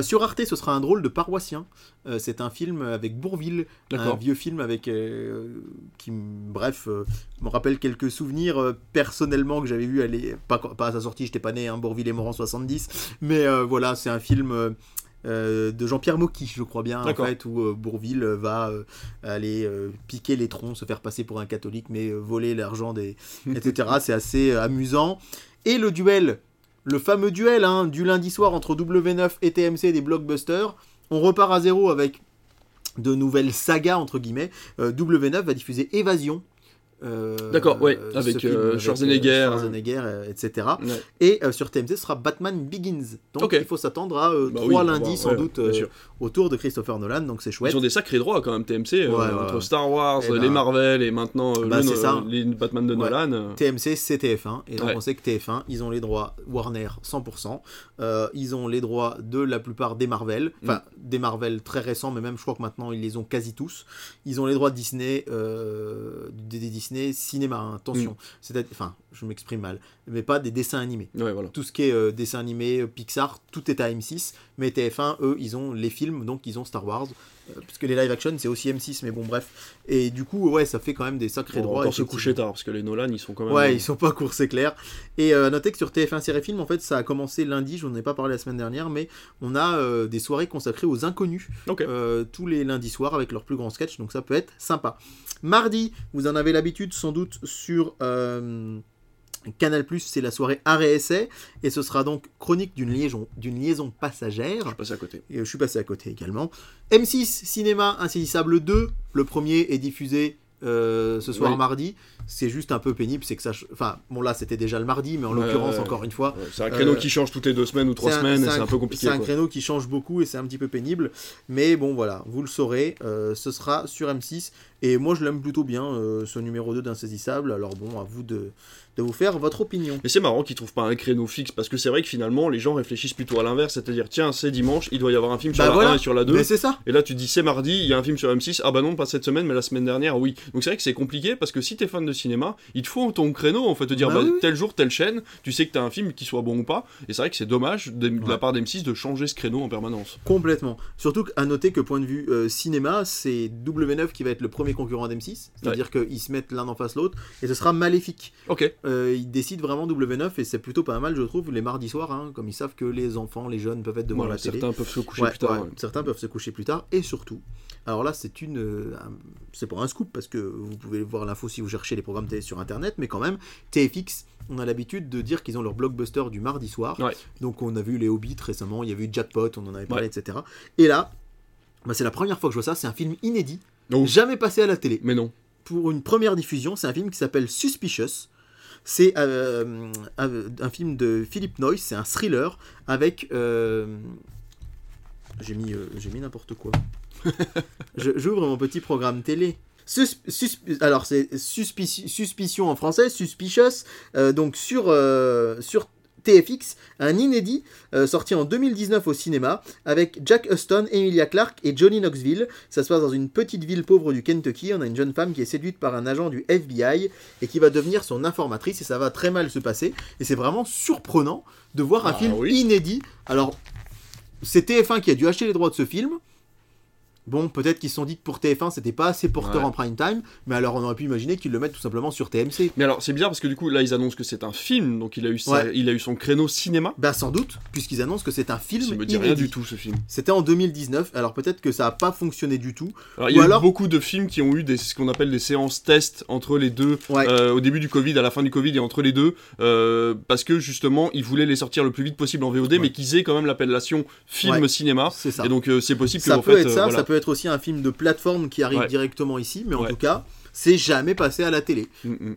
Sur Arte, ce sera un drôle de paroissien. Euh, c'est un film avec Bourville, un vieux film avec euh, qui, bref, euh, me rappelle quelques souvenirs personnellement que j'avais vu aller pas, pas à sa sortie, j'étais pas né, hein, Bourville est mort en 70, mais voilà, c'est un film. euh, de Jean-Pierre Mocky, je crois bien, en fait, où euh, Bourville va euh, aller piquer les troncs, se faire passer pour un catholique, mais voler l'argent des. etc. C'est assez amusant. Et le duel, le fameux duel hein, du lundi soir entre W9 et TMC des blockbusters, on repart à zéro avec de nouvelles sagas, entre guillemets. Euh, W9 va diffuser Évasion. Euh, D'accord, ouais, ce avec, film euh, Schwarzenegger. Schwarzenegger, euh, etc. Ouais. Et euh, sur TMC, ce sera Batman Begins. Donc il faut s'attendre à euh, Bah trois oui, lundis ouais, sans ouais, doute euh, autour de Christopher Nolan, donc c'est chouette. Ils ont des sacrés droits quand même, TMC, euh, Ouais, entre. Star Wars, Eh les ben, Marvel et maintenant euh, bah, le- ça. les Batman de. Nolan. euh. TMC, c'est TF1. Et donc on sait que TF1, ils ont les droits Warner 100%. Euh, ils ont les droits de la plupart des Marvel. Enfin, des Marvel très récents, mais même je crois que maintenant ils les ont quasi tous. Ils ont les droits de Disney, euh, des, des Disney cinéma, hein, attention. C'est-à-dire, enfin, je m'exprime mal, mais pas des dessins animés. Ouais, voilà. Tout ce qui est euh, dessin animé, euh, Pixar, tout est à M6. Mais TF1, eux, ils ont les films, donc ils ont Star Wars. Euh, puisque les live action, c'est aussi M6, mais bon, bref. Et du coup, ouais, ça fait quand même des sacrés On va droits. encore se coucher tard parce que les Nolan ils sont quand même. Ouais, ils sont pas courts, c'est clair. Et euh, notez que sur TF1 Série Film, en fait, ça a commencé lundi, je n'en ai pas parlé la semaine dernière, mais on a euh, des soirées consacrées aux inconnus euh, tous les lundis soirs avec leurs plus grands sketchs, donc ça peut être sympa. Mardi, vous en avez l'habitude sans doute sur Canal+, c'est la soirée Arrêt Essai, et ce sera donc chronique d'une liaison, d'une liaison passagère. Je passe à côté. Et je suis passé à côté également. M6 Cinéma Insaisissable 2, le premier est diffusé euh, ce soir Oui. mardi. C'est juste un peu pénible, c'est que ça. Enfin, bon là c'était déjà le mardi, mais en l'occurrence, encore une fois, C'est un créneau Euh, qui change toutes les deux semaines ou trois semaines c'est un- un peu compliqué. c'est un quoi. créneau qui change beaucoup et c'est un petit peu pénible. Mais bon, voilà, vous le saurez, euh, ce sera sur M6. Et moi, je l'aime plutôt bien, ce numéro 2 d'Insaisissable. Alors bon, à vous de, de vous faire votre opinion. Mais c'est marrant qu'ils trouvent pas un créneau fixe parce que c'est vrai que finalement les gens réfléchissent plutôt à l'inverse, c'est-à-dire tiens c'est dimanche, il doit y avoir un film sur Bah la voilà. 1 et sur la 2. Mais c'est ça Et là, tu dis c'est mardi, il y a un film sur M6. Ah bah non, pas cette semaine, mais la semaine dernière, oui. Donc c'est vrai que c'est compliqué parce que si t'es fan de cinéma, il te faut ton créneau, en fait, te dire Bah bah, oui, oui. tel jour, telle chaîne, tu sais que t'as un film qui soit bon ou pas. Et c'est vrai que c'est dommage de, de la part d'M6 de changer ce créneau en permanence. Complètement. Surtout à noter que point de vue euh, cinéma, c'est W9 qui va être le premier concurrent d'M6. C'est-à-dire qu'ils se mettent l'un en face l'autre. Et ce sera maléfique. Ok. Euh, ils décident vraiment W9 et c'est plutôt pas mal, je trouve, les mardis soirs, hein, comme ils savent que les enfants, les jeunes peuvent être devant Voilà, la télé. certains peuvent se coucher Ouais, plus tard. ouais, ouais. Certains peuvent se coucher plus tard et surtout. Alors là, c'est une, euh, un- c'est pas un scoop parce que vous pouvez voir l'info si vous cherchez les programmes télé sur internet, mais quand même, TFX, on a l'habitude de dire qu'ils ont leur blockbuster du mardi soir. Ouais. Donc on a vu les Hobbits récemment, il y a eu Jackpot, on en avait parlé, Ouais. etc. Et là, bah, c'est la première fois que je vois ça. C'est un film inédit, jamais passé à la télé Mais non. pour une première diffusion, c'est un film qui s'appelle Suspicious. C'est euh, un, un film de Philip Noyce, c'est un thriller avec. euh, j'ai mis, euh, j'ai mis n'importe quoi. Je- J'ouvre mon petit programme télé. Sus- sus- alors c'est suspici- suspicion en français, suspicious, euh, donc sur, euh, sur TFX, un inédit euh, sorti en 2019 au cinéma avec Jack Huston, Emilia Clarke et Johnny Knoxville. Ça se passe dans une petite ville pauvre du Kentucky. On a une jeune femme qui est séduite par un agent du FBI et qui va devenir son informatrice et ça va très mal se passer. Et c'est vraiment surprenant de voir un Ah film oui. inédit. Alors, c'est TF1 qui a dû acheter les droits de ce film. Bon, peut-être qu'ils se sont dit que pour TF1 c'était pas assez porteur Ouais. en prime time, mais alors on aurait pu imaginer qu'ils le mettent tout simplement sur TMC. Mais alors, c'est bizarre parce que du coup, là, ils annoncent que c'est un film, donc il a eu, sa- Ouais. il a eu son créneau cinéma. Bah sans doute, puisqu'ils annoncent que c'est un film Ça me dit inédit. rien du tout, ce film. C'était en 2019, alors peut-être que ça a pas fonctionné du tout. Alors, il y a alors- eu beaucoup de films qui ont eu des, ce qu'on appelle des séances test entre les deux, Ouais. euh, au début du Covid, à la fin du Covid et entre les deux, euh, parce que justement, ils voulaient les sortir le plus vite possible en VOD, mais qu'ils aient quand même l'appellation film-cinéma. C'est ça. Et donc, euh, c'est possible que, ça en peut fait, être ça, voilà. ça peut être aussi un film de plateforme qui arrive Ouais. directement ici, mais en Ouais. tout cas, c'est jamais passé à la télé. Mm, mm.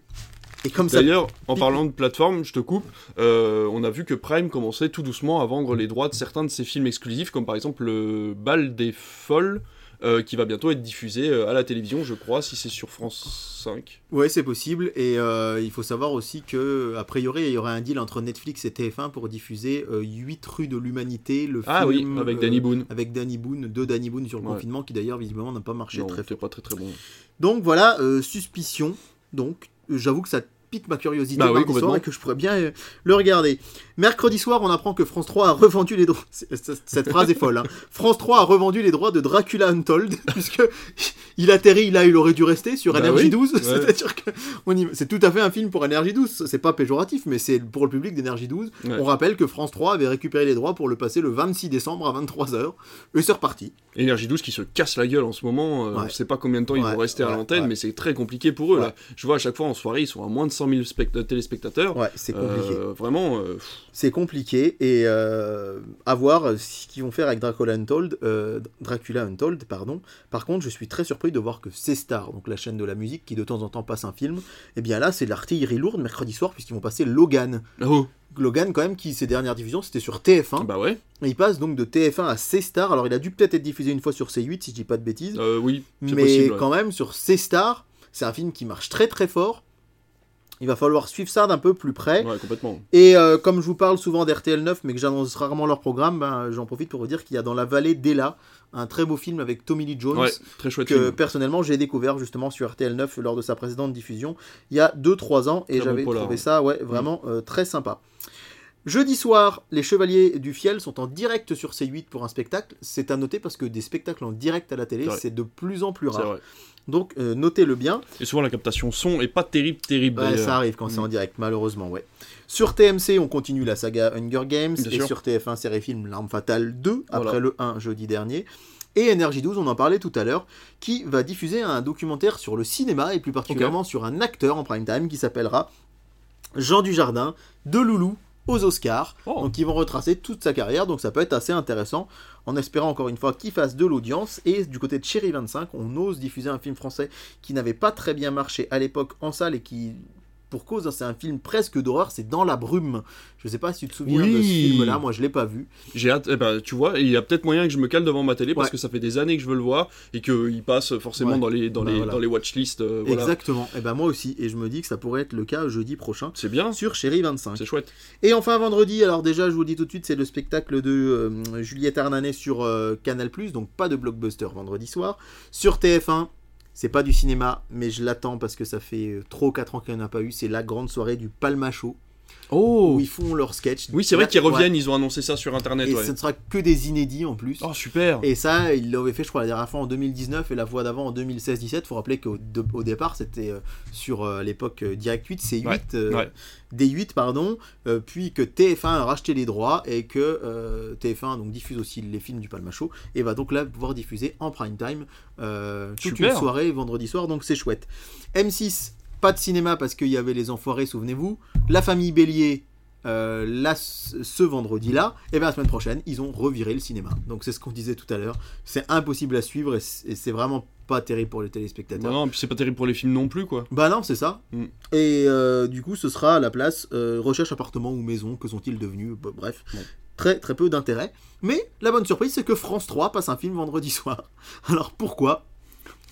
Et comme ça, D'ailleurs, en parlant de plateforme, je te coupe, euh, on a vu que Prime commençait tout doucement à vendre les droits de certains de ses films exclusifs, comme par exemple le Bal des Folles, euh, qui va bientôt être diffusé euh, à la télévision, je crois, si c'est sur France 5. Ouais, c'est possible. Et euh, il faut savoir aussi que, a priori, il y aurait un deal entre Netflix et TF1 pour diffuser euh, 8 rues de l'humanité, le Ah oui, film avec euh, Danny Boone. avec Danny Boone, de Danny Boone sur le Ouais. confinement, qui d'ailleurs visiblement n'a pas marché Non, très fort. pas très très bon. Donc voilà, suspicion. Donc, j'avoue que ça pique ma curiosité Bah oui, soir et que je pourrais bien euh, le regarder. Mercredi soir, on apprend que France 3 a revendu les droits. Cette phrase est folle. hein. France 3 a revendu les droits de Dracula Untold puisque il atterrit là, il aurait dû rester sur Bah Energy oui, 12. ouais. C'est-à-dire que on y- c'est tout à fait un film pour Energy 12. C'est pas péjoratif, mais c'est pour le public d'Energy 12. Ouais. On rappelle que France 3 avait récupéré les droits pour le passer le 26 décembre à 23h. Et c'est reparti. Énergie 12 qui se casse la gueule en ce moment. euh, Ouais. On sait pas combien de temps ils vont rester à l'antenne, mais c'est très compliqué pour eux. Là. Je vois à chaque fois en soirée, ils sont à moins de 100 000 spect- téléspectateurs. Ouais, c'est compliqué. Euh, vraiment, euh, C'est compliqué et euh, à voir euh, ce qu'ils vont faire avec Dracula Untold, euh, Dracula Untold, pardon. Par contre, je suis très surpris de voir que C-Star, donc la chaîne de la musique qui de temps en temps passe un film, et bien là c'est de l'artillerie lourde mercredi soir puisqu'ils vont passer Logan. oh, Logan quand même qui ses dernières diffusions c'était sur TF1 bah ouais, et il passe donc de TF1 à C-Star. Alors il a dû peut-être être diffusé une fois sur C8 si je dis pas de bêtises, euh, oui, mais possible. ouais. quand même sur C-Star, c'est un film qui marche très très fort. Il va falloir suivre ça d'un peu plus près. Ouais, complètement. Et euh, comme je vous parle souvent d'RTL 9, mais que j'annonce rarement leur programme, ben, j'en profite pour vous dire qu'il y a dans la vallée d'Ella un très beau film avec Tommy Lee Jones. Ouais, très chouette Que film. personnellement j'ai découvert justement sur RTL 9 lors de sa précédente diffusion il y a 2-3 ans et bon j'avais trouvé ouais. ça ouais, vraiment euh, très sympa. Jeudi soir, les Chevaliers du Fiel sont en direct sur C8 pour un spectacle. C'est à noter parce que des spectacles en direct à la télé, C'est de plus en plus rare. Donc euh, notez-le bien. Et souvent la captation son est pas terrible, terrible. Ouais, ça arrive quand c'est Mm. en direct, malheureusement, ouais. Sur TMC, on continue la saga Hunger Games, Bien et sûr. sur TF1, série film L'Arme Fatale 2, après Voilà. le 1 jeudi dernier. Et Energy 12, on en parlait tout à l'heure, qui va diffuser un documentaire sur le cinéma, et plus particulièrement sur un acteur en prime time qui s'appellera Jean Dujardin, de Loulou aux Oscars. Oh. Donc ils vont retracer toute sa carrière, donc ça peut être assez intéressant, en espérant encore une fois qu'il fasse de l'audience. Et du côté de Cherry 25, on ose diffuser un film français qui n'avait pas très bien marché à l'époque en salle et qui, pour cause, hein, c'est un film presque d'horreur, c'est Dans la brume. Je sais pas si tu te souviens de ce Oui. film-là, moi je l'ai pas vu. J'ai hâte, eh ben, tu vois, il y a peut-être moyen que je me cale devant ma télé parce que ça fait des années que je veux le voir et qu'il passe forcément Ouais. dans les, dans Bah, les, voilà. dans les watchlists. euh, voilà. Exactement, et ben moi aussi, et je me dis que ça pourrait être le cas jeudi prochain C'est bien, sur Chéri 25. c'est chouette. Et enfin vendredi, alors déjà je vous le dis tout de suite, c'est le spectacle de euh, Juliette Armanet sur euh, Canal+, donc pas de blockbuster vendredi soir. Sur TF1, c'est pas du cinéma, mais je l'attends parce que ça fait euh, trop 4 ans qu'il n'y en a pas eu, c'est la grande soirée du Palma Oh où ils font leur sketch. Oui, c'est vrai qu'ils ouais. reviennent, ils ont annoncé ça sur internet. Et ouais. ce ne sera que des inédits en plus. Oh, super Et ça, ils l'avaient fait, je crois, la dernière fois en 2019 et la fois d'avant en 2016-17. Faut rappeler qu'au au départ, c'était euh, sur euh, l'époque euh, Direct 8, C8, Ouais, euh, ouais. D8, pardon, puis que TF1 a racheté les droits et que euh, TF1 donc, diffuse aussi les films du Palma Show et va donc là pouvoir diffuser en prime time toute Super. une soirée vendredi soir, donc c'est chouette. M6, pas de cinéma parce qu'il y avait les Enfoirés, souvenez-vous. La famille Bélier. euh, là, ce vendredi-là, et bien la semaine prochaine, ils ont reviré le cinéma. Donc c'est ce qu'on disait tout à l'heure. C'est impossible à suivre et c'est vraiment pas terrible pour les téléspectateurs. Non, non, puis c'est pas terrible pour les films non plus, quoi. Bah non, c'est ça. Mm. Et euh, du coup, ce sera à la place euh, recherche appartement ou maison, que sont-ils devenus Bah, Bref, très peu d'intérêt. Mais la bonne surprise, c'est que France 3 passe un film vendredi soir. Alors pourquoi?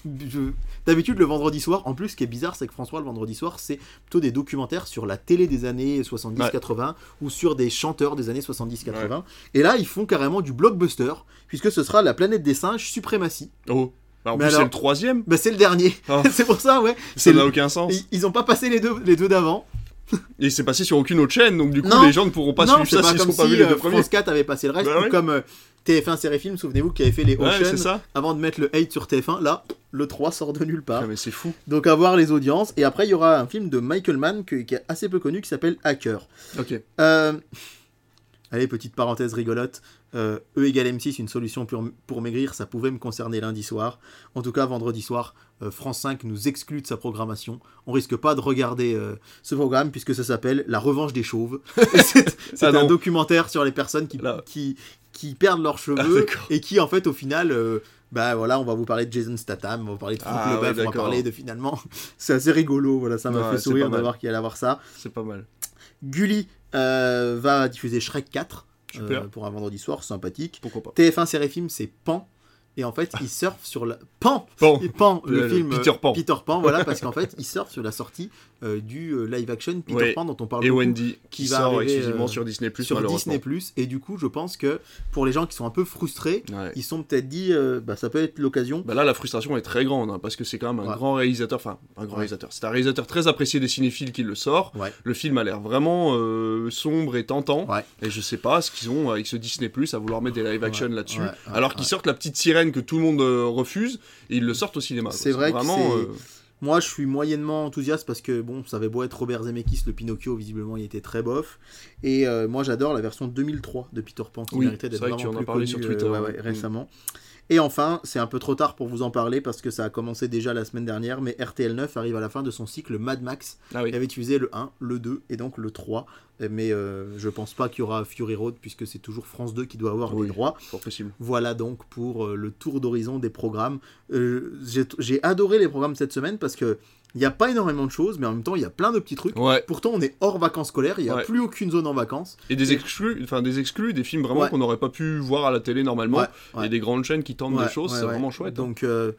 Je- D'habitude, le vendredi soir, en plus, ce qui est bizarre, c'est que France 3, le vendredi soir, c'est plutôt des documentaires sur la télé des années 70-80 ou sur des chanteurs des années 70-80. Et là, ils font carrément du blockbuster, puisque ce sera La planète des singes Suprématie. Oh Bah, En Mais plus, c'est le troisième Bah, c'est le dernier. Ah. c'est pour ça, ouais. Ça C'est n'a le- aucun sens. Ils- Ils ont pas passé les deux, les deux d'avant. Et c'est passé sur aucune autre chaîne, donc du coup, Non. les gens ne pourront pas non, suivre c'est ça pas s'ils sont pas si vus les euh, deux premiers. France 4 avait passé le reste, Bah ou ouais. comme euh, TF1 Série Film, souvenez-vous, qui avait fait les Ocean ça. avant de mettre le hate sur TF1. Là, le 3 sort de nulle part. Ah, mais c'est fou. Donc à voir les audiences. Et après, il y aura un film de Michael Mann que- qui est assez peu connu qui s'appelle Hacker. Ok. Euh, Allez, petite parenthèse rigolote. Euh, e égale M6, une solution pour, pour maigrir, ça pouvait me concerner lundi soir. En tout cas, vendredi soir, euh, France 5 nous exclut de sa programmation. On risque pas de regarder euh, ce programme puisque ça s'appelle La revanche des chauves. C'est Ah un documentaire sur les personnes qui, qui, qui perdent leurs Ah, cheveux et qui, en fait, au final, bah voilà, on va vous parler de Jason Statham, on va vous parler de Franck Ah, Leboeuf, ouais, on va parler de finalement. c'est assez rigolo, voilà, ça m'a Ouais, fait sourire d'avoir qu'il allait avoir ça. C'est pas mal. Gulli va diffuser Shrek 4 Super. euh, pour un vendredi soir, sympathique. Pourquoi pas TF1 Série Film, c'est Pan. et en fait il surfe sur la Pan, Pan. Pan, le, Le- film Peter euh, Pan. Peter Pan, voilà, parce qu'en fait il surfe sur la sortie euh, du euh, live action Peter Ouais. Pan dont on parle Et beaucoup. Wendy qui qui va sort arriver, exclusivement euh, sur Disney Plus sur. Disney et du coup je pense que pour les gens qui sont un peu frustrés Ouais. ils sont peut-être dit euh, bah ça peut être l'occasion Bah là, la frustration est très grande, hein, parce que c'est quand même un Ouais. grand réalisateur, enfin, un grand réalisateur, c'est un réalisateur très apprécié des cinéphiles qui le sort. Le film a l'air vraiment euh, sombre et tentant, et je sais pas ce qu'ils ont avec ce Disney Plus à vouloir mettre des live action là-dessus, alors qu'ils sortent la petite sirène que tout le monde refuse, et ils le sortent au cinéma. C'est vrai que vraiment. euh, Moi, je suis moyennement enthousiaste parce que, bon, ça avait beau être Robert Zemeckis, le Pinocchio, visiblement, il était très bof. Et euh, moi, j'adore la version 2003 de Peter Pan, qui Oui, méritait d'être que vraiment tu en plus parlé sur euh, Twitter, ouais, ouais, ouais. récemment. Et enfin, c'est un peu trop tard pour vous en parler parce que ça a commencé déjà la semaine dernière, mais RTL9 arrive à la fin de son cycle Mad Max. Ah oui. Il avait utilisé le 1, le 2 et donc le 3. Mais euh, je pense pas qu'il y aura Fury Road puisque c'est toujours France 2 qui doit avoir Oui. les droits. Fort possible. Voilà donc pour euh, le tour d'horizon des programmes. Euh, J'ai adoré les programmes cette semaine parce que il n'y a pas énormément de choses, mais en même temps il y a plein de petits trucs. Ouais. Pourtant on est hors vacances scolaires, il n'y a Ouais. plus aucune zone en vacances. Et des exclus, enfin des exclus, des films vraiment Ouais. qu'on n'aurait pas pu voir à la télé normalement. Il y a des grandes chaînes qui tentent des choses, c'est vraiment chouette. hein. Donc euh,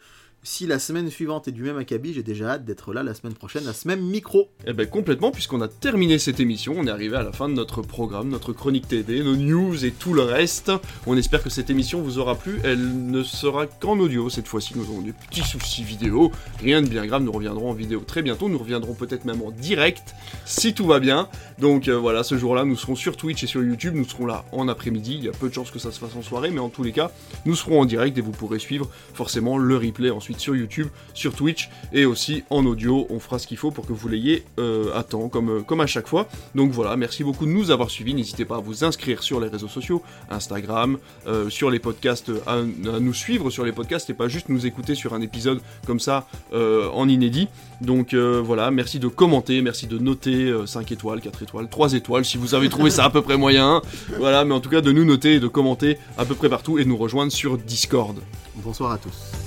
si la semaine suivante est du même acabit, j'ai déjà hâte d'être là la semaine prochaine, à ce même micro. Eh ben complètement, puisqu'on a terminé cette émission, on est arrivé à la fin de notre programme, notre chronique TV, nos news et tout le reste. On espère que cette émission vous aura plu. Elle ne sera qu'en audio cette fois-ci. Nous avons des petits soucis vidéo, rien de bien grave. Nous reviendrons en vidéo très bientôt. Nous reviendrons peut-être même en direct si tout va bien. Donc euh, voilà, ce jour-là, nous serons sur Twitch et sur YouTube. Nous serons là en après-midi. Il y a peu de chances que ça se fasse en soirée, mais en tous les cas, nous serons en direct et vous pourrez suivre forcément le replay ensuite sur YouTube, sur Twitch et aussi en audio. On fera ce qu'il faut pour que vous l'ayez euh, à temps, comme, euh, comme à chaque fois. Donc voilà, merci beaucoup de nous avoir suivis. N'hésitez pas à vous inscrire sur les réseaux sociaux, Instagram, euh, sur les podcasts, à, nous suivre sur les podcasts et pas juste nous écouter sur un épisode comme ça en inédit. Donc voilà, merci de commenter, merci de noter euh, 5 étoiles, 4 étoiles, 3 étoiles si vous avez trouvé ça à peu près moyen. Voilà, mais en tout cas de nous noter et de commenter à peu près partout et nous rejoindre sur Discord. Bonsoir à tous.